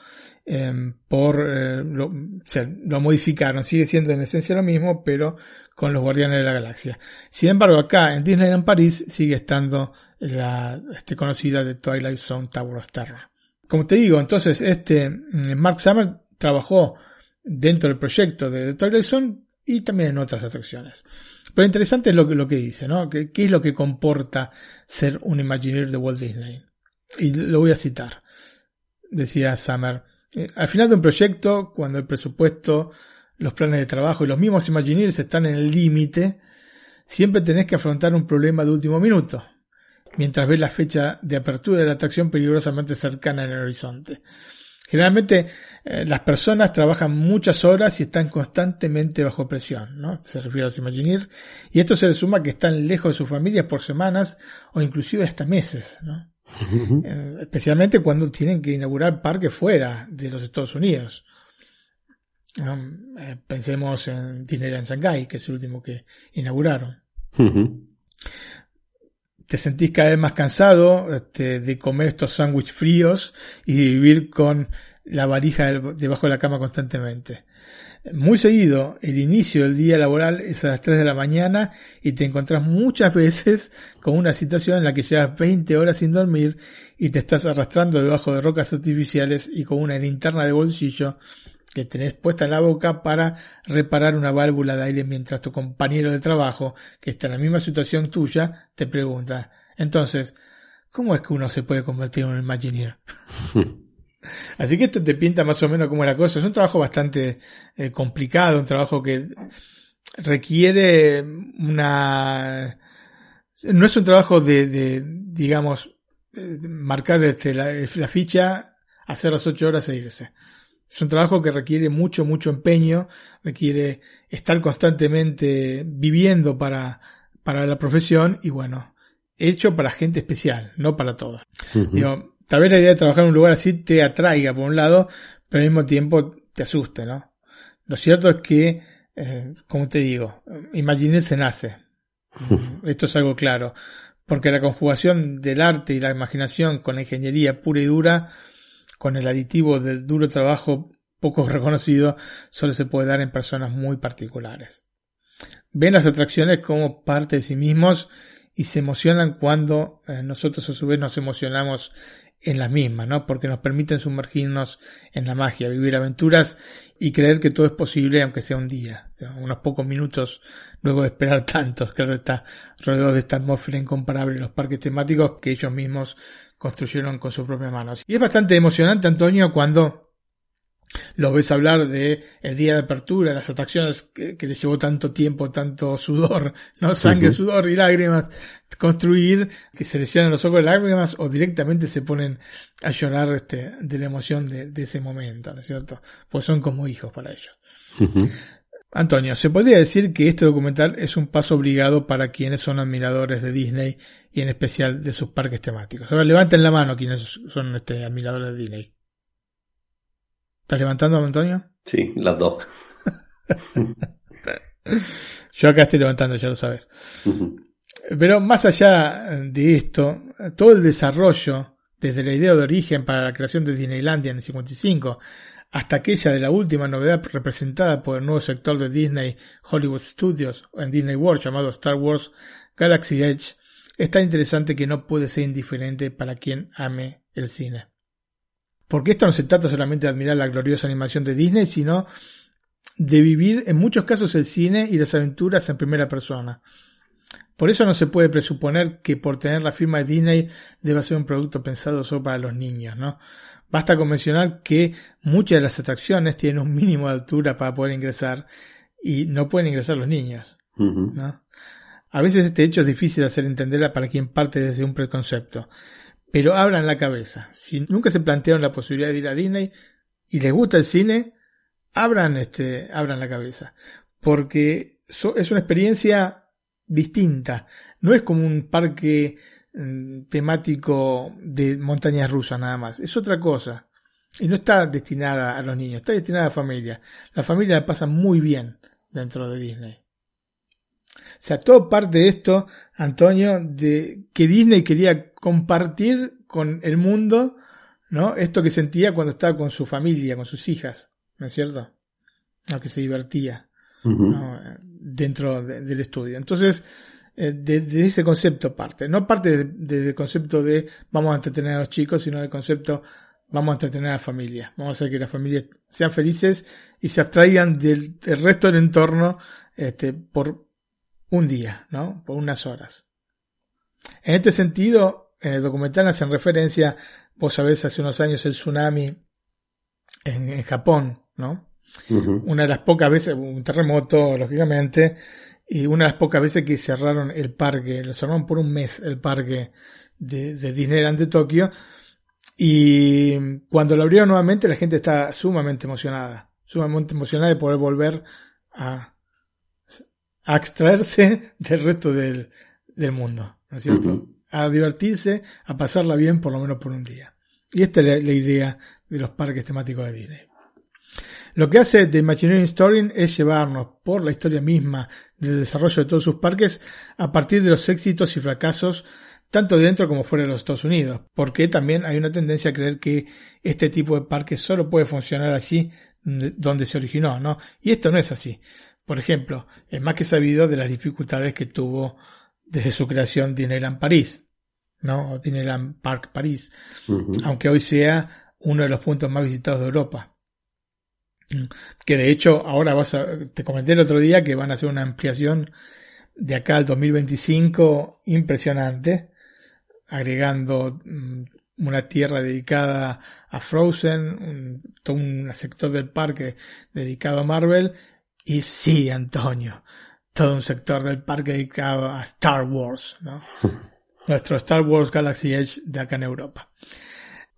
em, por eh, lo, modificaron, sigue siendo en esencia lo mismo, pero con los Guardianes de la Galaxia. Sin embargo, acá en Disneyland París sigue estando la este, conocida de Twilight Zone Tower of Terror. Como te digo, entonces este mm, Mark Summer trabajó dentro del proyecto de Zone y también en otras atracciones. Pero interesante es lo que, lo que dice, ¿no? ¿Qué, ¿Qué es lo que comporta ser un Imagineer de Walt Disney? Y lo voy a citar. Decía Summer. Eh, al final de un proyecto, cuando el presupuesto, los planes de trabajo y los mismos Imagineers están en el límite, siempre tenés que afrontar un problema de último minuto, mientras ves la fecha de apertura de la atracción peligrosamente cercana en el horizonte. Generalmente eh, las personas trabajan muchas horas y están constantemente bajo presión, ¿no? Se refiere a los Imagineers. Y esto se le suma que están lejos de sus familias por semanas o inclusive hasta meses, ¿no? Eh, especialmente cuando tienen que inaugurar parques fuera de los Estados Unidos. Eh, pensemos en Disneyland Shanghai, que es el último que inauguraron te sentís cada vez más cansado este, de comer estos sándwiches fríos y vivir con la varija debajo de la cama constantemente. Muy seguido, el inicio del día laboral es a las 3 de la mañana y te encontrás muchas veces con una situación en la que llevas 20 horas sin dormir y te estás arrastrando debajo de rocas artificiales y con una linterna de bolsillo que tenés puesta en la boca para reparar una válvula de aire mientras tu compañero de trabajo, que está en la misma situación tuya, te pregunta, entonces, ¿cómo es que uno se puede convertir en un Imagineer? Así que esto te pinta más o menos cómo es la cosa. Es un trabajo bastante eh, complicado, un trabajo que requiere una... No es un trabajo de, de digamos, eh, marcar este, la, la ficha, hacer las ocho horas e irse. Es un trabajo que requiere mucho, mucho empeño, requiere estar constantemente viviendo para, para la profesión y bueno, hecho para gente especial, no para todos. Digo, tal vez la idea de trabajar en un lugar así te atraiga por un lado, pero al mismo tiempo te asuste, ¿no? Lo cierto es que, eh, como te digo, imaginé se nace. Esto es algo claro. Porque la conjugación del arte y la imaginación con la ingeniería pura y dura con el aditivo del duro trabajo poco reconocido, solo se puede dar en personas muy particulares. Ven las atracciones como parte de sí mismos y se emocionan cuando eh, nosotros a su vez nos emocionamos en las mismas, ¿no? Porque nos permiten sumergirnos en la magia, vivir aventuras y creer que todo es posible aunque sea un día, unos pocos minutos luego de esperar tantos, que está rodeado de esta atmósfera incomparable en los parques temáticos que ellos mismos construyeron con sus propias manos. Y es bastante emocionante, Antonio, cuando Los ves hablar de el día de apertura, las atracciones que, que les llevó tanto tiempo, tanto sudor, no sangre, sudor y lágrimas, construir, que se les llenan los ojos de lágrimas o directamente se ponen a llorar este, de la emoción de, de ese momento, ¿no es cierto? Pues son como hijos para ellos. Antonio, se podría decir que este documental es un paso obligado para quienes son admiradores de Disney y en especial de sus parques temáticos. Ahora levanten la mano quienes son este, admiradores de Disney. ¿Estás levantando, Antonio?
Sí, las dos.
Yo acá estoy levantando, ya lo sabes. Pero más allá de esto, todo el desarrollo, desde la idea de origen para la creación de Disneylandia en el 55, hasta aquella de la última novedad representada por el nuevo sector de Disney Hollywood Studios en Disney World llamado Star Wars Galaxy Edge, es tan interesante que no puede ser indiferente para quien ame el cine. Porque esto no se trata solamente de admirar la gloriosa animación de Disney, sino de vivir en muchos casos el cine y las aventuras en primera persona. Por eso no se puede presuponer que por tener la firma de Disney deba ser un producto pensado solo para los niños, ¿no? Basta con mencionar que muchas de las atracciones tienen un mínimo de altura para poder ingresar y no pueden ingresar los niños, ¿no? A veces este hecho es difícil de hacer entender para quien parte desde un preconcepto, pero abran la cabeza. Si nunca se plantearon la posibilidad de ir a Disney y les gusta el cine, abran este, abran la cabeza, porque es una experiencia distinta. No es como un parque mm, temático de montañas rusas nada más. Es otra cosa. Y no está destinada a los niños, está destinada a la familia. La familia la pasa muy bien dentro de Disney. O sea, todo parte de esto, Antonio, de que Disney quería compartir con el mundo, ¿no? Esto que sentía cuando estaba con su familia, con sus hijas, ¿no es cierto? ¿No? Que se divertía. ¿no? dentro de- del estudio. Entonces, eh, de, de ese concepto parte. No parte de- de- del concepto de vamos a entretener a los chicos, sino del concepto vamos a entretener a la familia. Vamos a hacer que las familias sean felices y se abstraigan del, del resto del entorno este, por un día, ¿no? Por unas horas. En este sentido, en el documental hacen referencia, vos sabés, hace unos años el tsunami en, en Japón, ¿no? una de las pocas veces, un terremoto, lógicamente, y una de las pocas veces que cerraron el parque, lo cerraron por un mes el parque de, de Disneyland de Tokio, y cuando lo abrieron nuevamente la gente está sumamente emocionada, sumamente emocionada de poder volver a, a extraerse del resto del, del mundo, ¿no es cierto? A divertirse, a pasarla bien por lo menos por un día. Y esta es la, idea de los parques temáticos de Disney. Lo que hace The Imagineering Story es llevarnos por la historia misma del desarrollo de todos sus parques a partir de los éxitos y fracasos tanto dentro como fuera de los Estados Unidos, porque también hay una tendencia a creer que este tipo de parque solo puede funcionar allí donde se originó, ¿no? Y esto no es así. Por ejemplo, es más que sabido de las dificultades que tuvo desde su creación Disneyland París, ¿no? O Disneyland Park París, aunque hoy sea uno de los puntos más visitados de Europa. Que de hecho ahora vas a, te comenté el otro día que van a hacer una ampliación de acá al 2025 impresionante, agregando mm, una tierra dedicada a Frozen, un, todo un sector del parque dedicado a Marvel, y sí, Antonio, todo un sector del parque dedicado a Star Wars, ¿no? Nuestro Star Wars Galaxy Edge de acá en Europa.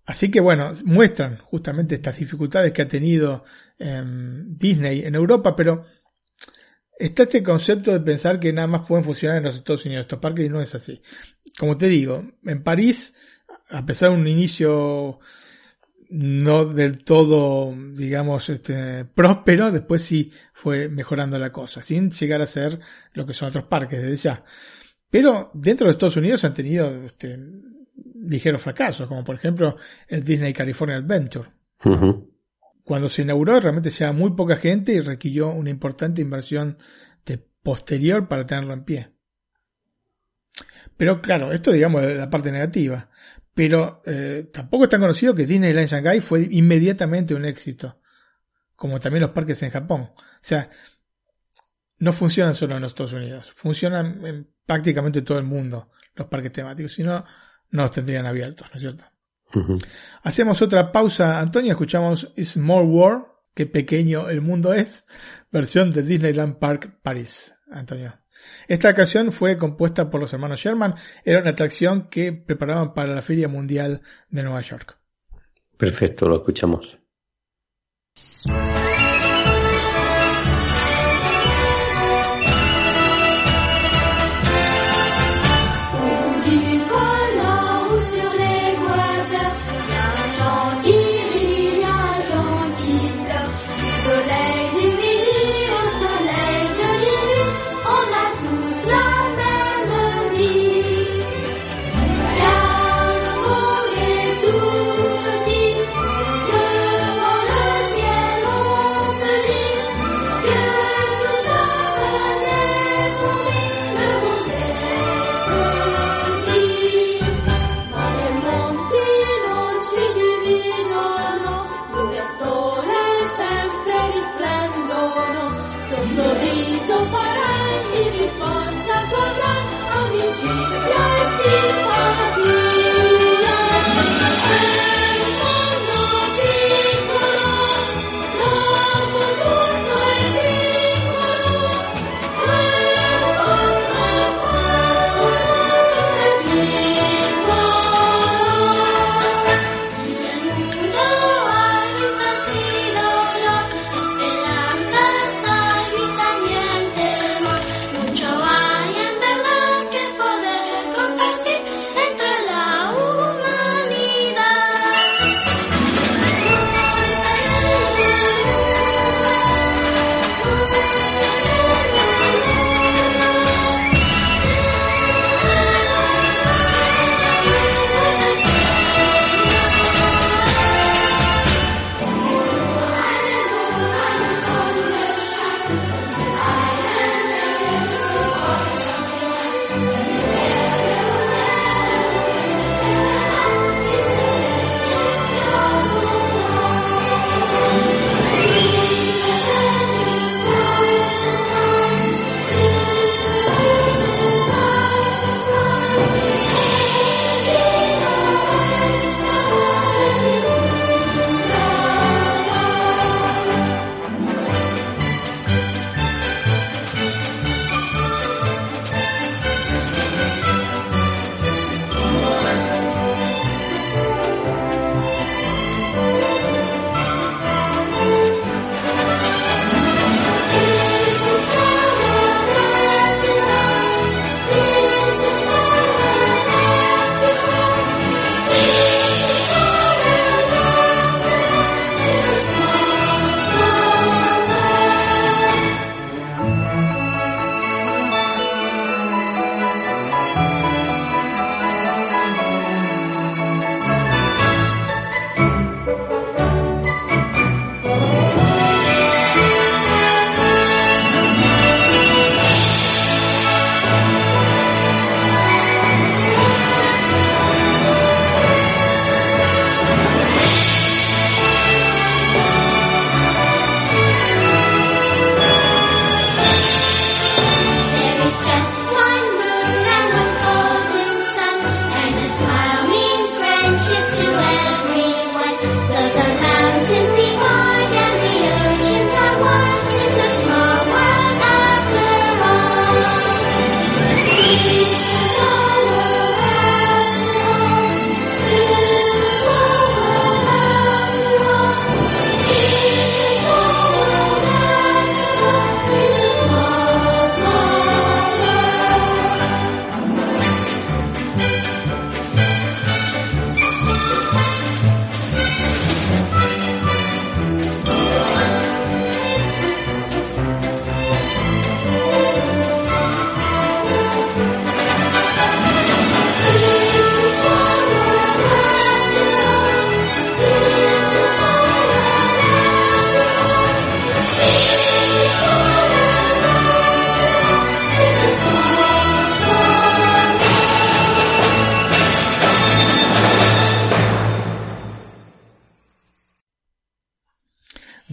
Así que bueno, muestran justamente estas dificultades que ha tenido eh, Disney en Europa, pero está este concepto de pensar que nada más pueden funcionar en los Estados Unidos estos parques y no es así. Como te digo, en París, a pesar de un inicio no del todo, digamos, este, próspero, después sí fue mejorando la cosa, sin llegar a ser lo que son otros parques desde ya. Pero dentro de Estados Unidos han tenido este, ligeros fracasos, como por ejemplo el Disney California Adventure. Cuando se inauguró realmente se muy poca gente y requirió una importante inversión de posterior para tenerlo en pie. Pero claro, esto digamos es la parte negativa. Pero eh, tampoco es tan conocido que Disneyland Shanghai fue inmediatamente un éxito. Como también los parques en Japón. O sea, no funcionan solo en Estados Unidos. Funcionan en prácticamente todo el mundo los parques temáticos. Si no, no los tendrían abiertos, ¿no es cierto? Hacemos otra pausa, Antonio, escuchamos Small World, qué pequeño el mundo es, versión de Disneyland Park París, Antonio. Esta canción fue compuesta por los hermanos Sherman, era una atracción que preparaban para la Feria Mundial de Nueva York.
Perfecto, lo escuchamos.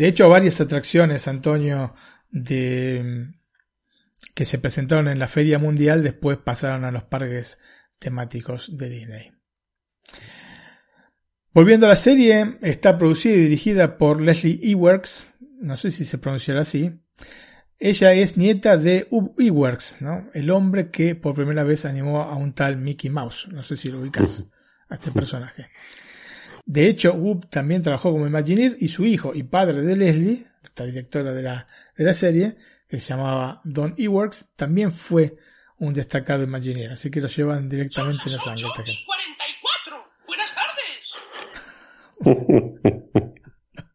De hecho, varias atracciones, Antonio, de que se presentaron en la Feria Mundial después pasaron a los parques temáticos de Disney. Volviendo a la serie, está producida y dirigida por Leslie Ewerks, no sé si se pronunciará así. Ella es nieta de Ub Ewerks, ¿no? el hombre que por primera vez animó a un tal Mickey Mouse. No sé si lo ubicas a este personaje. De hecho, Ub también trabajó como Imagineer y su hijo y padre de Leslie, esta directora de la, de la serie, que se llamaba Don Ewerks, también fue un destacado Imagineer. Así que lo llevan directamente en la sangre.
44. Buenas tardes.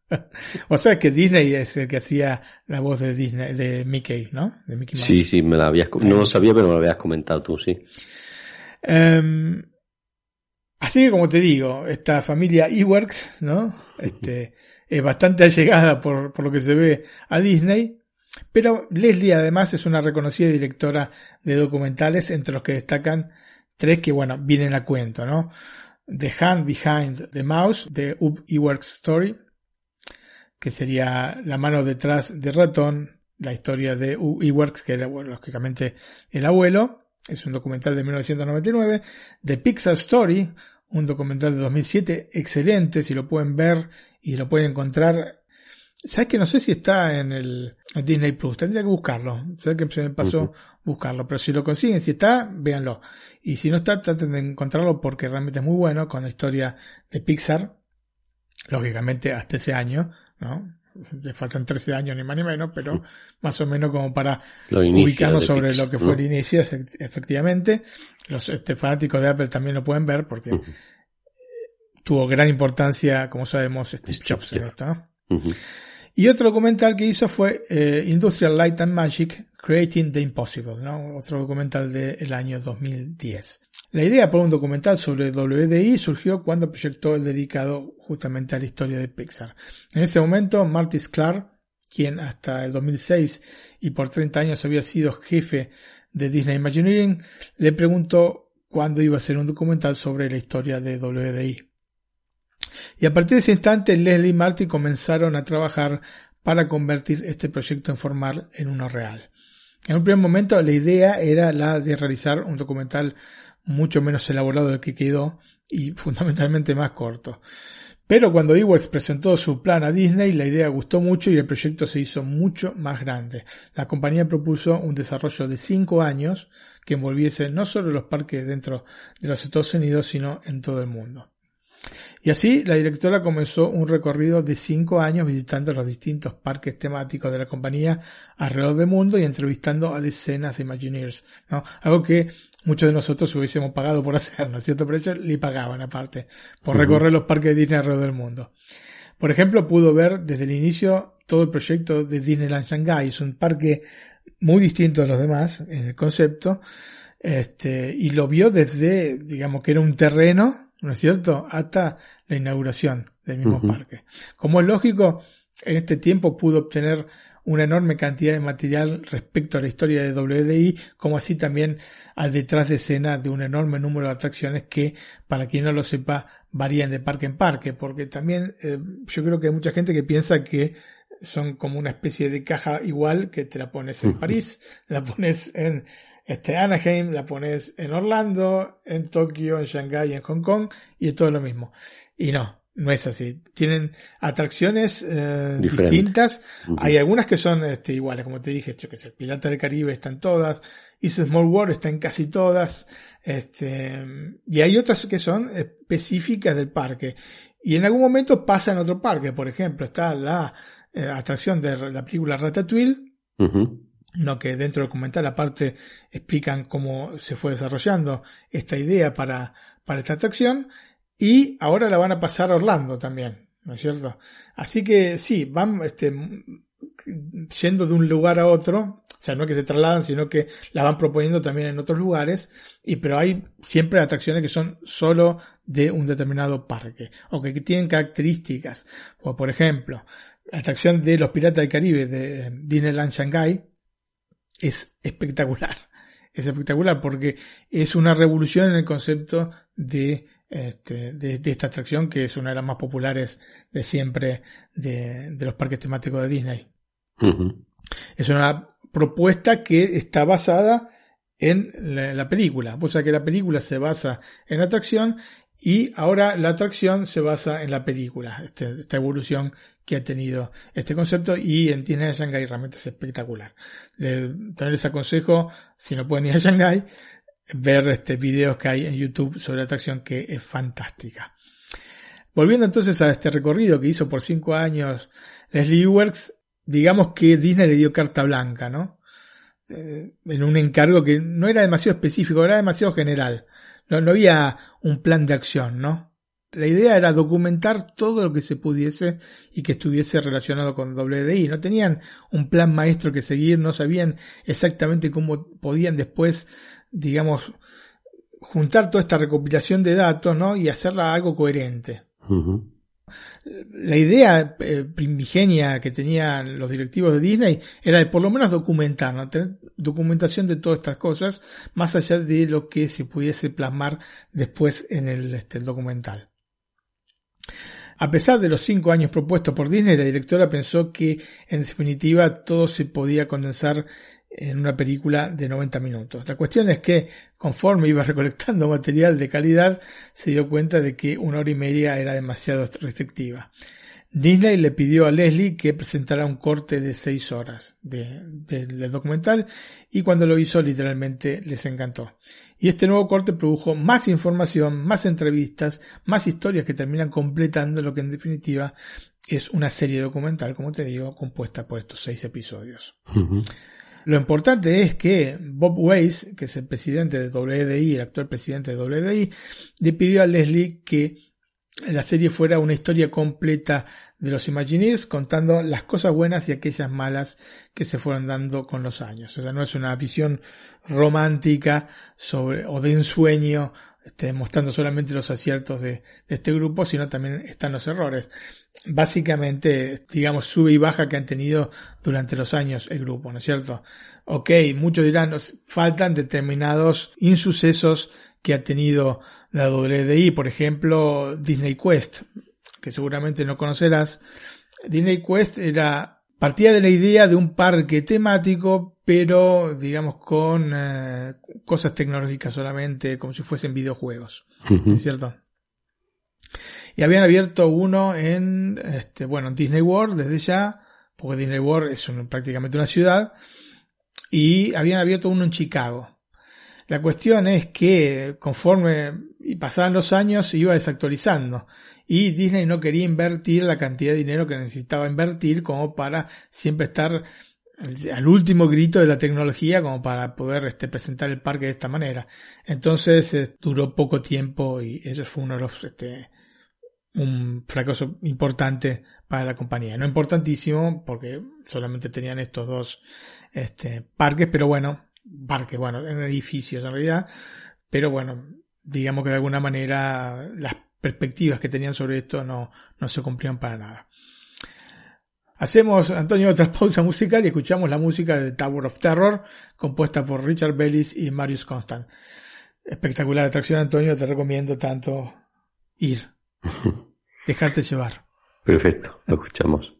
o sea que Disney es el que hacía la voz de Disney, de Mickey, ¿no? De Mickey Mouse.
Sí, sí, me la habías, no lo sabía, pero me lo habías comentado tú, sí.
Um, así que como te digo, esta familia Ewerks, ¿no? Este, es bastante allegada por, por lo que se ve a Disney. Pero Leslie además es una reconocida directora de documentales, entre los que destacan tres que, bueno, vienen a cuento, ¿no? The Hand Behind the Mouse, de Ub Ewerks Story, que sería La mano detrás del ratón, la historia de Ub Ewerks, que era, bueno, lógicamente, el abuelo, es un documental de 1999, The Pixar Story, un documental de 2007, excelente, si lo pueden ver y lo pueden encontrar ¿Sabes que no sé si está en el en Disney Plus? Tendría que buscarlo. Sé que se me pasó buscarlo. Pero si lo consiguen, si está, véanlo. Y si no está, traten de encontrarlo porque realmente es muy bueno con la historia de Pixar. Lógicamente hasta ese año, ¿no? Le faltan 13 años ni más ni menos, pero más o menos como para ubicarnos sobre lo que fue
¿no?
el inicio, efe- efectivamente. Los este, fanáticos de Apple también lo pueden ver porque tuvo gran importancia, como sabemos, este Jobs en esto. Y otro documental que hizo fue eh, Industrial Light and Magic, Creating the Impossible, ¿no? Otro documental del año 2010. La idea por un documental sobre WDI surgió cuando proyectó el dedicado justamente a la historia de Pixar. En ese momento, Marty Sklar, quien hasta el 2006 y por 30 años había sido jefe de Disney Imagineering, le preguntó cuándo iba a hacer un documental sobre la historia de WDI. Y a partir de ese instante, Leslie y Marty comenzaron a trabajar para convertir este proyecto en formal en uno real. En un primer momento, la idea era la de realizar un documental mucho menos elaborado del que quedó y fundamentalmente más corto. Pero cuando Ewoks presentó su plan a Disney, la idea gustó mucho y el proyecto se hizo mucho más grande. La compañía propuso un desarrollo de cinco años que envolviese no solo los parques dentro de los Estados Unidos, sino en todo el mundo. Y así la directora comenzó un recorrido de cinco años visitando los distintos parques temáticos de la compañía alrededor del mundo y entrevistando a decenas de Imagineers, ¿no? Algo que muchos de nosotros hubiésemos pagado por hacer, ¿no es cierto? Pero ellos le pagaban aparte por recorrer los parques de Disney alrededor del mundo. Por ejemplo, pudo ver desde el inicio todo el proyecto de Disneyland Shanghai. Es un parque muy distinto a los demás en el concepto. Este, y lo vio desde, digamos que era un terreno, ¿no es cierto?, hasta la inauguración del mismo parque. Como es lógico, en este tiempo pudo obtener una enorme cantidad de material respecto a la historia de WDI, como así también al detrás de escena de un enorme número de atracciones que, para quien no lo sepa, varían de parque en parque, porque también eh, yo creo que hay mucha gente que piensa que son como una especie de caja igual que te la pones en. París, la pones en este Anaheim, la pones en Orlando, en Tokio, en Shanghai, en Hong Kong y es todo lo mismo. Y no, no es así. Tienen atracciones eh, distintas. Hay algunas que son este, iguales, como te dije, que sé, Pirata del Caribe están todas, Is Small World está en casi todas, este, y hay otras que son específicas del parque. Y en algún momento pasa en otro parque, por ejemplo, está la eh, atracción de la película Ratatouille. No que dentro del documental aparte explican cómo se fue desarrollando esta idea para, para esta atracción y ahora la van a pasar a Orlando también, ¿no es cierto? Así que sí, van este, yendo de un lugar a otro, o sea, no que se trasladan, sino que la van proponiendo también en otros lugares, y pero hay siempre atracciones que son solo de un determinado parque, o que tienen características, o por ejemplo, la atracción de los Piratas del Caribe de Disneyland Shanghai, es espectacular. Es espectacular porque es una revolución en el concepto de, este, de, de esta atracción que es una de las más populares de siempre de, de los parques temáticos de Disney. Es una propuesta que está basada en la, la película. O sea que la película se basa en la atracción Y ahora la atracción se basa en la película, este, esta evolución que ha tenido este concepto y en Disney Shanghai realmente es espectacular. también les aconsejo, si no pueden ir a Shanghai, ver este videos que hay en YouTube sobre la atracción que es fantástica. Volviendo entonces a este recorrido que hizo por cinco años Leslie Works, digamos que Disney le dio carta blanca, ¿no? Eh, en un encargo que no era demasiado específico, era demasiado general. No había un plan de acción, ¿no? La idea era documentar todo lo que se pudiese y que estuviese relacionado con WDI. No tenían un plan maestro que seguir, no sabían exactamente cómo podían después, digamos, juntar toda esta recopilación de datos, ¿no? Y hacerla algo coherente. La idea eh, primigenia que tenían los directivos de Disney era de por lo menos documentar, tener documentación de todas estas cosas, más allá de lo que se pudiese plasmar después en el, este, documental. A pesar de los cinco años propuestos por Disney, la directora pensó que en definitiva todo se podía condensar en una película de 90 minutos. La cuestión es que conforme iba recolectando material de calidad, se dio cuenta de que una hora y media era demasiado restrictiva. Disney le pidió a Leslie que presentara un corte de seis horas del documental y cuando lo hizo literalmente les encantó. Y este nuevo corte produjo más información, más entrevistas, más historias que terminan completando lo que en definitiva es una serie documental, como te digo, compuesta por estos seis episodios. Lo importante es que Bob Weiss, que es el presidente de WDI, el actual presidente de WDI, le pidió a Leslie que la serie fuera una historia completa de los Imagineers contando las cosas buenas y aquellas malas que se fueron dando con los años. O sea, no es una visión romántica sobre, o de ensueño, este, mostrando solamente los aciertos de, de, este grupo, sino también están los errores. Básicamente, digamos, sube y baja que han tenido durante los años el grupo, ¿no es cierto? Ok, muchos dirán, faltan determinados insucesos que ha tenido la WDI, por ejemplo, Disney Quest, que seguramente no conocerás. Disney Quest era partía de la idea de un parque temático, pero digamos con eh, cosas tecnológicas solamente, como si fuesen videojuegos, ¿es cierto? Y habían abierto uno en, este, bueno, en Disney World desde ya, porque Disney World es prácticamente una ciudad, y habían abierto uno en Chicago. La cuestión es que conforme pasaban los años se iba desactualizando y Disney no quería invertir la cantidad de dinero que necesitaba invertir como para siempre estar al último grito de la tecnología como para poder este, presentar el parque de esta manera. Entonces eh, duró poco tiempo y eso fue uno de los este, un fracaso importante para la compañía. No importantísimo porque solamente tenían estos dos este, parques, pero bueno, parques, bueno, en edificios en realidad, pero bueno, digamos que de alguna manera las perspectivas que tenían sobre esto no, no se cumplían para nada. Hacemos, Antonio, otra pausa musical y escuchamos la música de Tower of Terror, compuesta por Richard Bellis y Marius Constant. Espectacular atracción, Antonio, te recomiendo tanto ir. dejarte llevar.
Perfecto, lo escuchamos.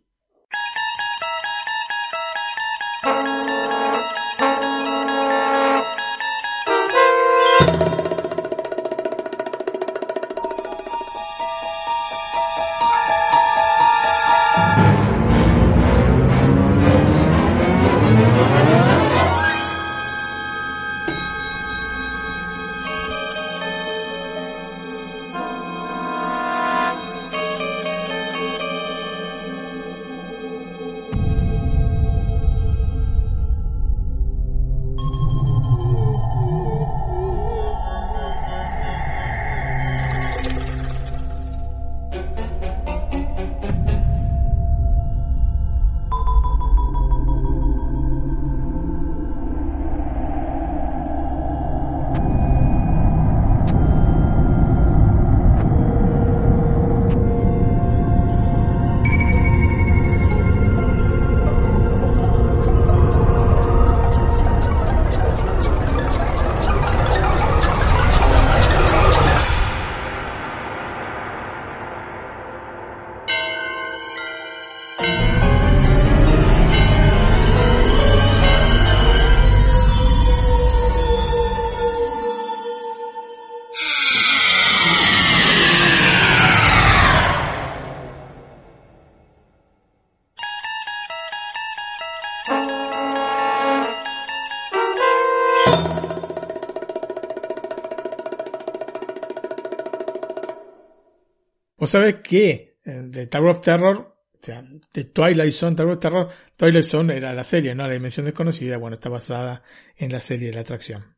Vos sabés que eh, de Tower of Terror, o sea, de Twilight Zone, Tower of Terror, Twilight Zone era la serie, ¿no? La dimensión desconocida, bueno, está basada en la serie de la atracción.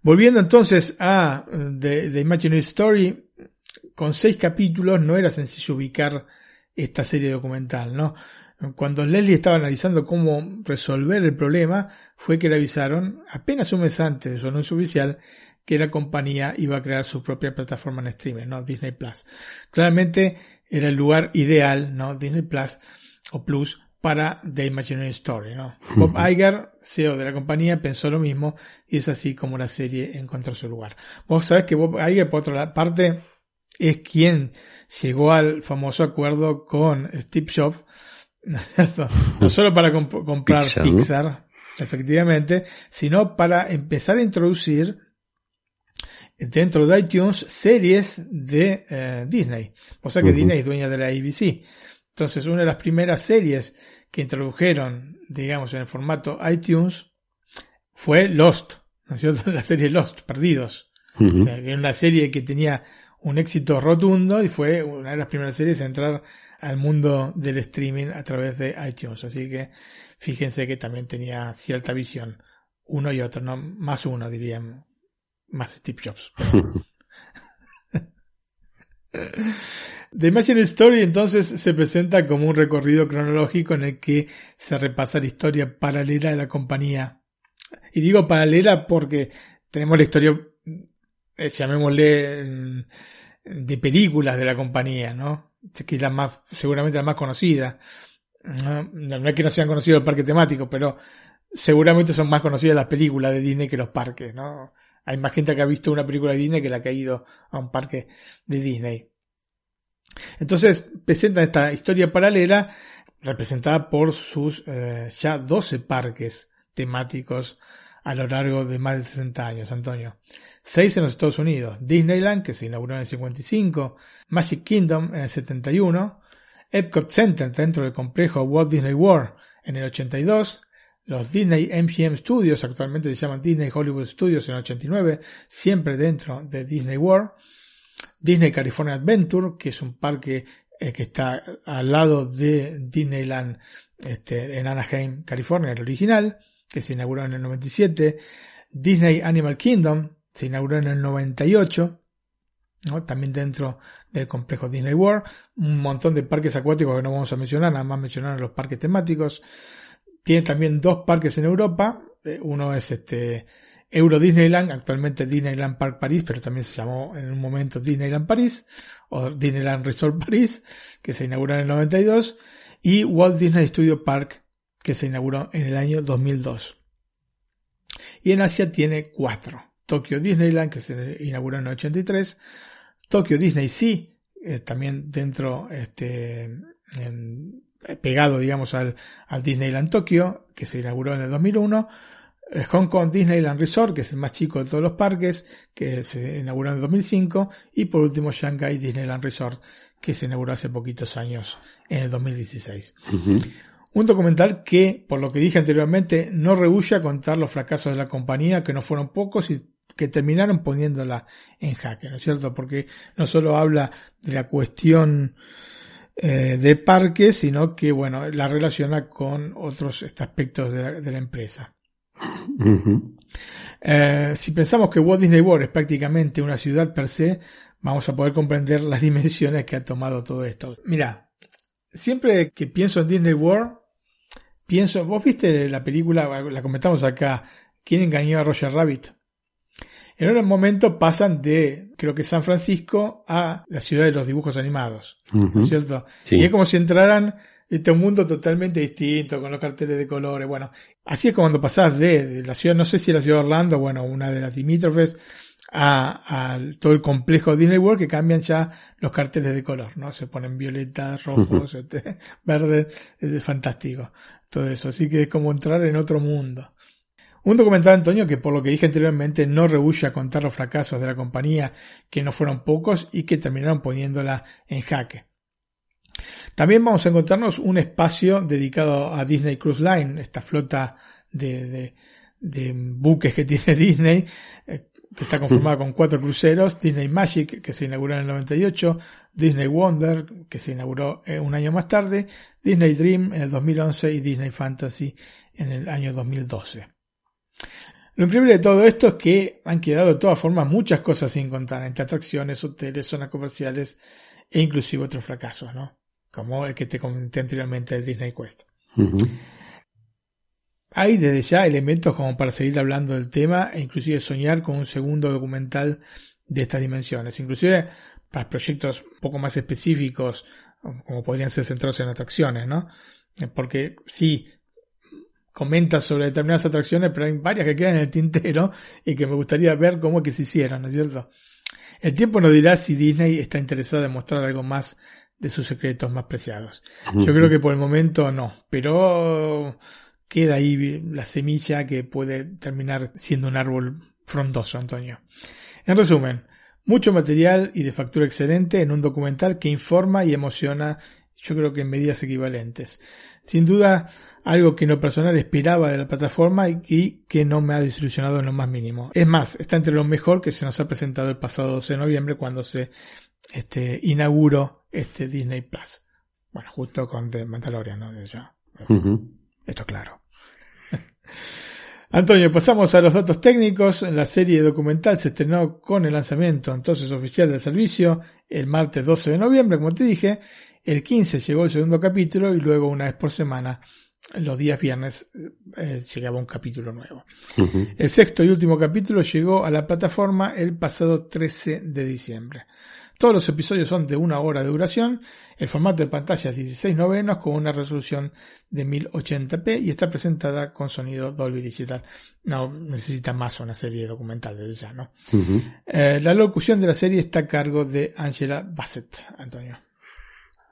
Volviendo entonces a The, The Imaginary Story, con seis capítulos no era sencillo ubicar esta serie documental, ¿no? Cuando Leslie estaba analizando cómo resolver el problema, fue que le avisaron, apenas un mes antes de su anuncio oficial, que la compañía iba a crear su propia plataforma en streaming, ¿no? Disney Plus. Claramente era el lugar ideal, ¿no? Disney Plus o Plus para The Imaginary Story, ¿no? Bob Iger, CEO de la compañía, pensó lo mismo y es así como la serie encontró su lugar. Vos sabés que Bob Iger, por otra parte, es quien llegó al famoso acuerdo con Steve Jobs, ¿no, no solo para comp comprar Pixar, Pixar, efectivamente, sino para empezar a introducir dentro de iTunes series de eh, Disney. O sea que uh -huh. Disney es dueña de la ABC. Entonces, una de las primeras series que introdujeron, digamos, en el formato iTunes fue Lost, ¿no es cierto? La serie Lost, Perdidos. Uh -huh. o sea, era una serie que tenía un éxito rotundo y fue una de las primeras series a entrar al mundo del streaming a través de iTunes. Así que fíjense que también tenía cierta visión. Uno y otro, no más uno dirían, más Steve Jobs. The Imaginary Story entonces se presenta como un recorrido cronológico en el que se repasa la historia paralela de la compañía. Y digo paralela porque tenemos la historia, eh, llamémosle, de películas de la compañía, ¿no? Que es la más, seguramente la más conocida. No, no es que no sean conocidos el parque temático, pero seguramente son más conocidas las películas de Disney que los parques, ¿no? Hay más gente que ha visto una película de Disney que la que ha ido a un parque de Disney. Entonces presentan esta historia paralela representada por sus eh, ya 12 parques temáticos a lo largo de más de 60 años, Antonio. Seis en los Estados Unidos, Disneyland, que se inauguró en el 55, Magic Kingdom en el 71, Epcot Center dentro del complejo Walt Disney World en el 82, los Disney MGM Studios, actualmente se llaman Disney Hollywood Studios en el 89, siempre dentro de Disney World. Disney California Adventure, que es un parque eh, que está al lado de Disneyland este, en Anaheim, California, el original, que se inauguró en el 97. Disney Animal Kingdom se inauguró en el 98. ¿no? También dentro del complejo Disney World. Un montón de parques acuáticos que no vamos a mencionar, nada más mencionar los parques temáticos. Tiene también dos parques en Europa. Uno es este Euro Disneyland, actualmente Disneyland Park París, pero también se llamó en un momento Disneyland París o Disneyland Resort París, que se inauguró en el 92, y Walt Disney Studio Park, que se inauguró en el año 2002. Y en Asia tiene cuatro. Tokyo Disneyland, que se inauguró en el 83, Tokyo Disney Sea, eh, también dentro, este, en, pegado, digamos, al, al Disneyland Tokyo, que se inauguró en el 2001, Hong Kong Disneyland Resort, que es el más chico de todos los parques, que se inauguró en el 2005, y por último Shanghai Disneyland Resort, que se inauguró hace poquitos años, en el 2016. Uh -huh. Un documental que, por lo que dije anteriormente, no rehúye a contar los fracasos de la compañía, que no fueron pocos y que terminaron poniéndola en jaque, ¿no es cierto? Porque no solo habla de la cuestión eh, de parques, sino que, bueno, la relaciona con otros aspectos de la, de la empresa. Uh -huh. eh, si pensamos que Walt Disney World es prácticamente una ciudad per se, vamos a poder comprender las dimensiones que ha tomado todo esto. Mira, siempre que pienso en Disney World, pienso, vos viste la película, la comentamos acá, ¿Quién engañó a Roger Rabbit? En un momento pasan de, creo que San Francisco, a la ciudad de los dibujos animados, uh -huh. ¿no es cierto? Sí. Y es como si entraran este un mundo totalmente distinto, con los carteles de colores, bueno, así es como cuando pasás de, de, la ciudad, no sé si la ciudad de Orlando, bueno, una de las limítrofes, a, a, todo el complejo Disney World que cambian ya los carteles de color, ¿no? Se ponen violetas, rojos, este, verdes, es fantástico, todo eso, así que es como entrar en otro mundo. Un documental, Antonio, que por lo que dije anteriormente no rehúye a contar los fracasos de la compañía, que no fueron pocos y que terminaron poniéndola en jaque. También vamos a encontrarnos un espacio dedicado a Disney Cruise Line, esta flota de, buques que tiene Disney, eh, que está conformada con cuatro cruceros, Disney Magic, que se inauguró en el 98, Disney Wonder, que se inauguró eh, un año más tarde, Disney Dream en el 2011 y Disney Fantasy en el año 2012. Lo increíble de todo esto es que han quedado de todas formas muchas cosas sin contar, entre atracciones, hoteles, zonas comerciales e inclusive otros fracasos, ¿no? Como el que te comenté anteriormente de Disney Quest. Hay desde ya elementos como para seguir hablando del tema e inclusive soñar con un segundo documental de estas dimensiones. Inclusive para proyectos un poco más específicos, como podrían ser centrados en atracciones, ¿no? Porque sí, comenta sobre determinadas atracciones, pero hay varias que quedan en el tintero y que me gustaría ver cómo es que se hicieron, ¿no es cierto? El tiempo nos dirá si Disney está interesado en mostrar algo más de sus secretos más preciados. Yo creo que por el momento no, pero queda ahí la semilla que puede terminar siendo un árbol frondoso, Antonio. En resumen, mucho material y de factura excelente en un documental que informa y emociona, yo creo que en medidas equivalentes. Sin duda, algo que en lo personal esperaba de la plataforma y que no me ha desilusionado en lo más mínimo. Es más, está entre lo mejor que se nos ha presentado el pasado 12 de noviembre cuando se este, inauguró este Disney Plus. Bueno, justo con The Mandalorian, ¿no? Ya. Esto claro. Antonio, pasamos a los datos técnicos. La serie documental se estrenó con el lanzamiento entonces oficial del servicio el martes 12 de noviembre, como te dije. El 15 llegó el segundo capítulo y luego una vez por semana, los días viernes, eh, llegaba un capítulo nuevo. El sexto y último capítulo llegó a la plataforma el pasado 13 de diciembre. Todos los episodios son de una hora de duración. El formato de pantalla es 16 novenos con una resolución de 1080p y está presentada con sonido Dolby Digital. No necesita más una serie documental desde ya, ¿no? Eh, la locución de la serie está a cargo de Angela Bassett, Antonio.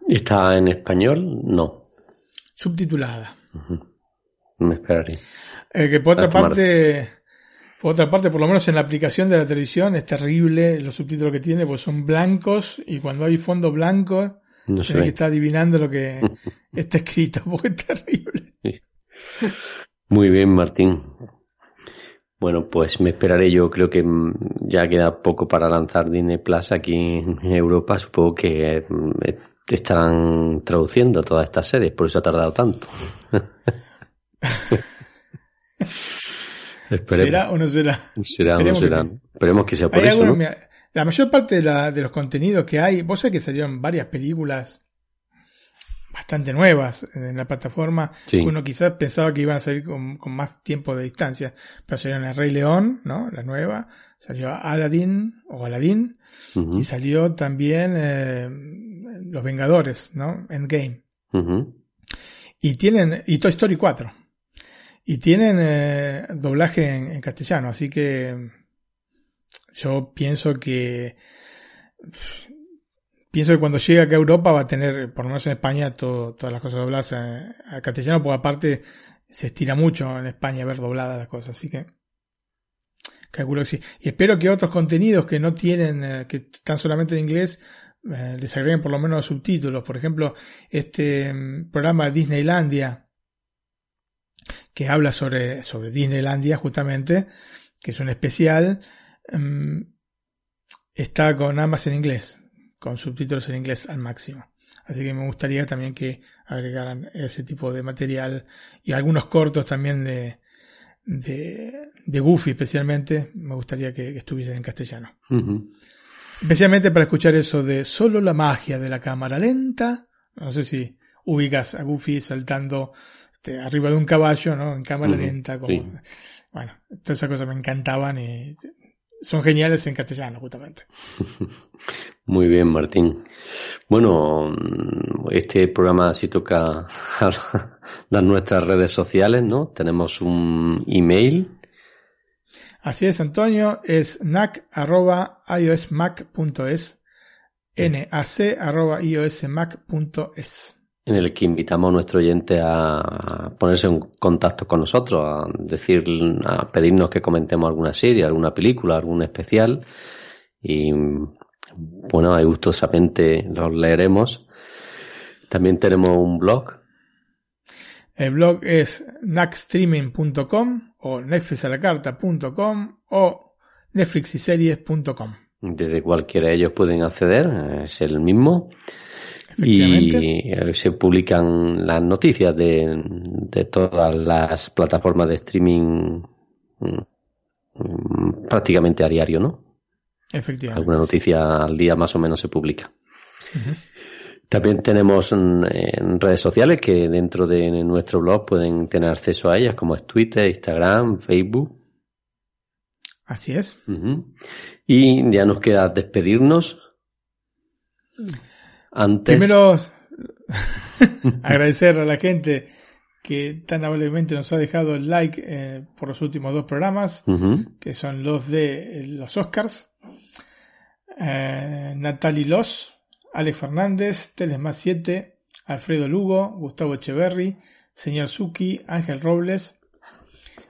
¿Está en español? No.
Subtitulada.
Me esperaré.
Eh, que por otra parte por otra parte, por lo menos en la aplicación de la televisión es terrible los subtítulos que tiene, pues son blancos y cuando hay fondo blanco no que estar adivinando lo que está escrito, porque es terrible.
Muy bien, Martín. Bueno, pues me esperaré. Yo creo que mm, ya queda poco para lanzar Disney Plus aquí en Europa. Supongo que mm, estarán traduciendo todas estas series, por eso ha tardado tanto.
¿Será o no será?
Será o no será. Esperemos que sea por eso, ¿no?
la mayor parte de, la, de, los contenidos que hay, vos sabés que salieron varias películas bastante nuevas en la plataforma. Uno quizás pensaba que iban a salir con, más tiempo de distancia, pero salieron El Rey León, ¿no? La nueva. Salió Aladdin o Aladdin. Y salió también eh, Los Vengadores, ¿no? Endgame. Y tienen, y Toy Story 4. Y tienen eh, doblaje en, castellano, así que yo pienso que pienso que cuando llegue acá a Europa va a tener, por lo menos en España, todo, todas las cosas dobladas a, castellano, porque aparte se estira mucho en España ver dobladas las cosas, así que calculo que sí. Y espero que otros contenidos que no tienen, eh, que están solamente en inglés, eh, les agreguen por lo menos subtítulos. Por ejemplo, este mm, programa Disneylandia, que habla sobre, sobre Disneylandia justamente, que es un especial, em, está con ambas en inglés, con subtítulos en inglés al máximo. Así que me gustaría también que agregaran ese tipo de material y algunos cortos también de, de, de Goofy especialmente, me gustaría que, estuviesen en castellano. Especialmente para escuchar eso de solo la magia de la cámara lenta. No sé si ubicas a Goofy saltando este, arriba de un caballo, ¿no? En cámara lenta, como, bueno, todas esas cosas me encantaban y son geniales en castellano, justamente.
Muy bien, Martín. Bueno, este programa sí toca las nuestras redes sociales, ¿no? Tenemos un email.
Así es, Antonio, es nac.iosmac.es, nac.iosmac.es
en el que invitamos a nuestro oyente a ponerse en contacto con nosotros, a decir, a pedirnos que comentemos alguna serie, alguna película, algún especial y bueno, gustosamente los leeremos. También tenemos un blog.
El blog es naxstreaming.com o netflixalacarta.com o netflixiseries.com.
Desde cualquiera de ellos pueden acceder, es el mismo. Y se publican las noticias de, de todas las plataformas de streaming mm, prácticamente a diario, ¿no?
Efectivamente.
Alguna noticia al día más o menos se publica. También tenemos en, en redes sociales que dentro de nuestro blog pueden tener acceso a ellas, como es Twitter, Instagram, Facebook.
Así es.
Y ya nos queda despedirnos. Antes.
Primero, agradecer a la gente que tan amablemente nos ha dejado el like eh, por los últimos dos programas, que son los de eh, los Oscars. Eh, Natalie Los, Alex Fernández, Telesmas 7, Alfredo Lugo, Gustavo Echeverry, Señor Suki, Ángel Robles.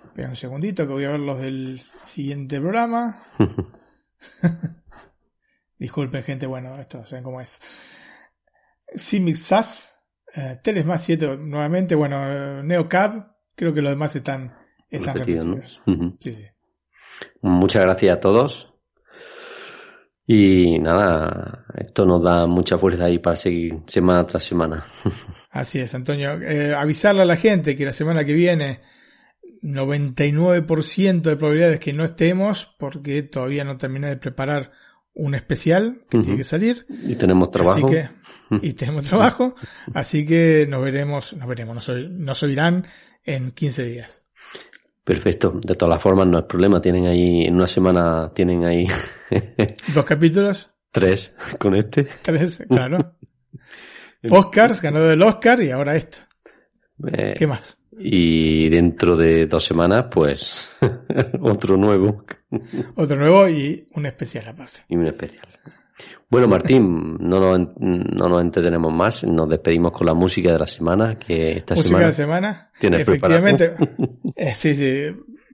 Espera un segundito que voy a ver los del siguiente programa. Disculpen, gente, bueno, esto saben cómo es. Simic Sass, eh, Telesmas 7 nuevamente, bueno, eh, NeoCab, creo que los demás están, están repetidos.
Ujú.
Sí, sí.
Muchas gracias a todos. Y nada, esto nos da mucha fuerza ahí para seguir semana tras semana.
Así es, Antonio. Eh, avisarle a la gente que la semana que viene 99% de probabilidades que no estemos porque todavía no terminé de preparar un especial que tiene que salir.
Y tenemos trabajo.
Así que, y tenemos trabajo. Así que nos veremos, nos veremos, nos, nos oirán en 15 días.
Perfecto. De todas las formas, no es problema. Tienen ahí, en una semana tienen ahí
Dos capítulos,
tres con este.
tres, claro. Oscars, ganador del Oscar y ahora esto.
Eh,
¿Qué más?
Y dentro de dos semanas, pues, otro nuevo
Otro nuevo y un especial aparte.
y un especial. Bueno, Martín, no nos, no nos entretenemos más. Nos despedimos con la música de la semana, que esta
Música
semana
de semana.
tienes
Efectivamente.
preparado.
Eh, sí, sí.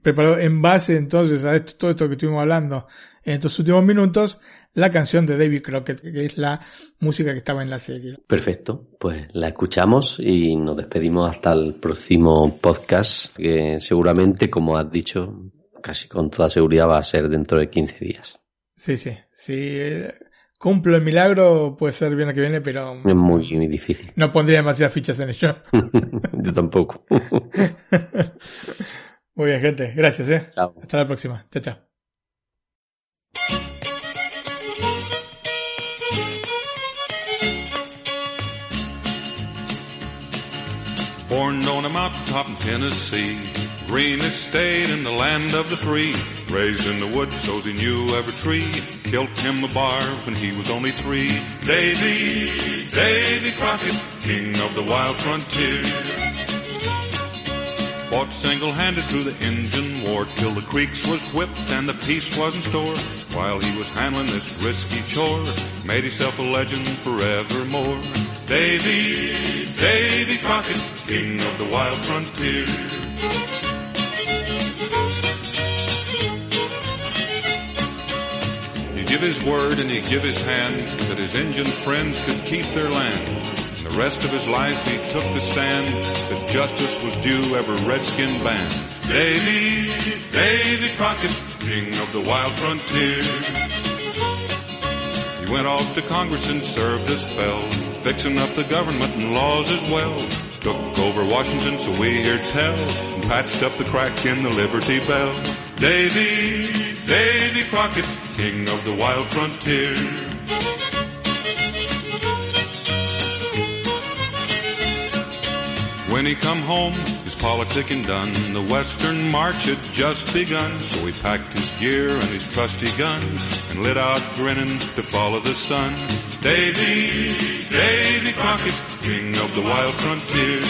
Preparado en base entonces a esto, todo esto que estuvimos hablando en estos últimos minutos, la canción de David Crockett, que es la música que estaba en la serie.
Perfecto, pues la escuchamos y nos despedimos hasta el próximo podcast, que seguramente, como has dicho, casi con toda seguridad va a ser dentro de 15 días.
Sí, sí. Si eh, cumplo el milagro, puede ser bien el que viene, pero
Es muy, muy difícil.
no pondría demasiadas fichas en ello.
Yo tampoco.
Muy bien, gente. Gracias, eh.
Chao.
Hasta la próxima. Chao, chao.
Born on a mountaintop in Tennessee, green estate in the land of the free. Raised in the woods, so he knew every tree. Killed him a bar when he was only three. Davy, Davy Crockett, king of the wild frontier. Fought single-handed through the Injun War till the creeks was whipped and the peace was in store. While he was handling this risky chore, made himself a legend forevermore. Davy, Davy Crockett, king of the wild frontier. He'd give his word and he'd give his hand that his Injun friends could keep their land. The rest of his life he took the stand that justice was due every redskin band. Davy, Davy Crockett, king of the wild frontier. He went off to Congress and served a spell, fixing up the government and laws as well. Took over Washington, so we hear tell, and patched up the crack in the Liberty Bell. Davy, Davy Crockett, king of the wild frontier. When he come home, his politicking done, the western march had just begun. So he packed his gear and his trusty gun and lit out grinning to follow the sun. Davy, Davy Crockett, king of the wild frontier.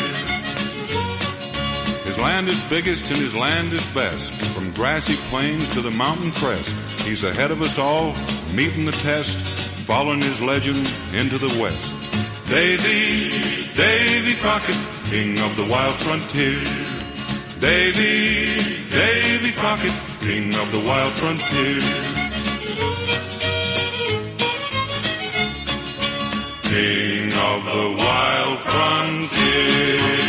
His land is biggest and his land is best. From grassy plains to the mountain crest. He's ahead of us all, meeting the test, following his legend into the west. Davy, Davy Crockett, king of the wild frontier. Davy, Davy Crockett, king of the wild frontier. King of the wild frontier.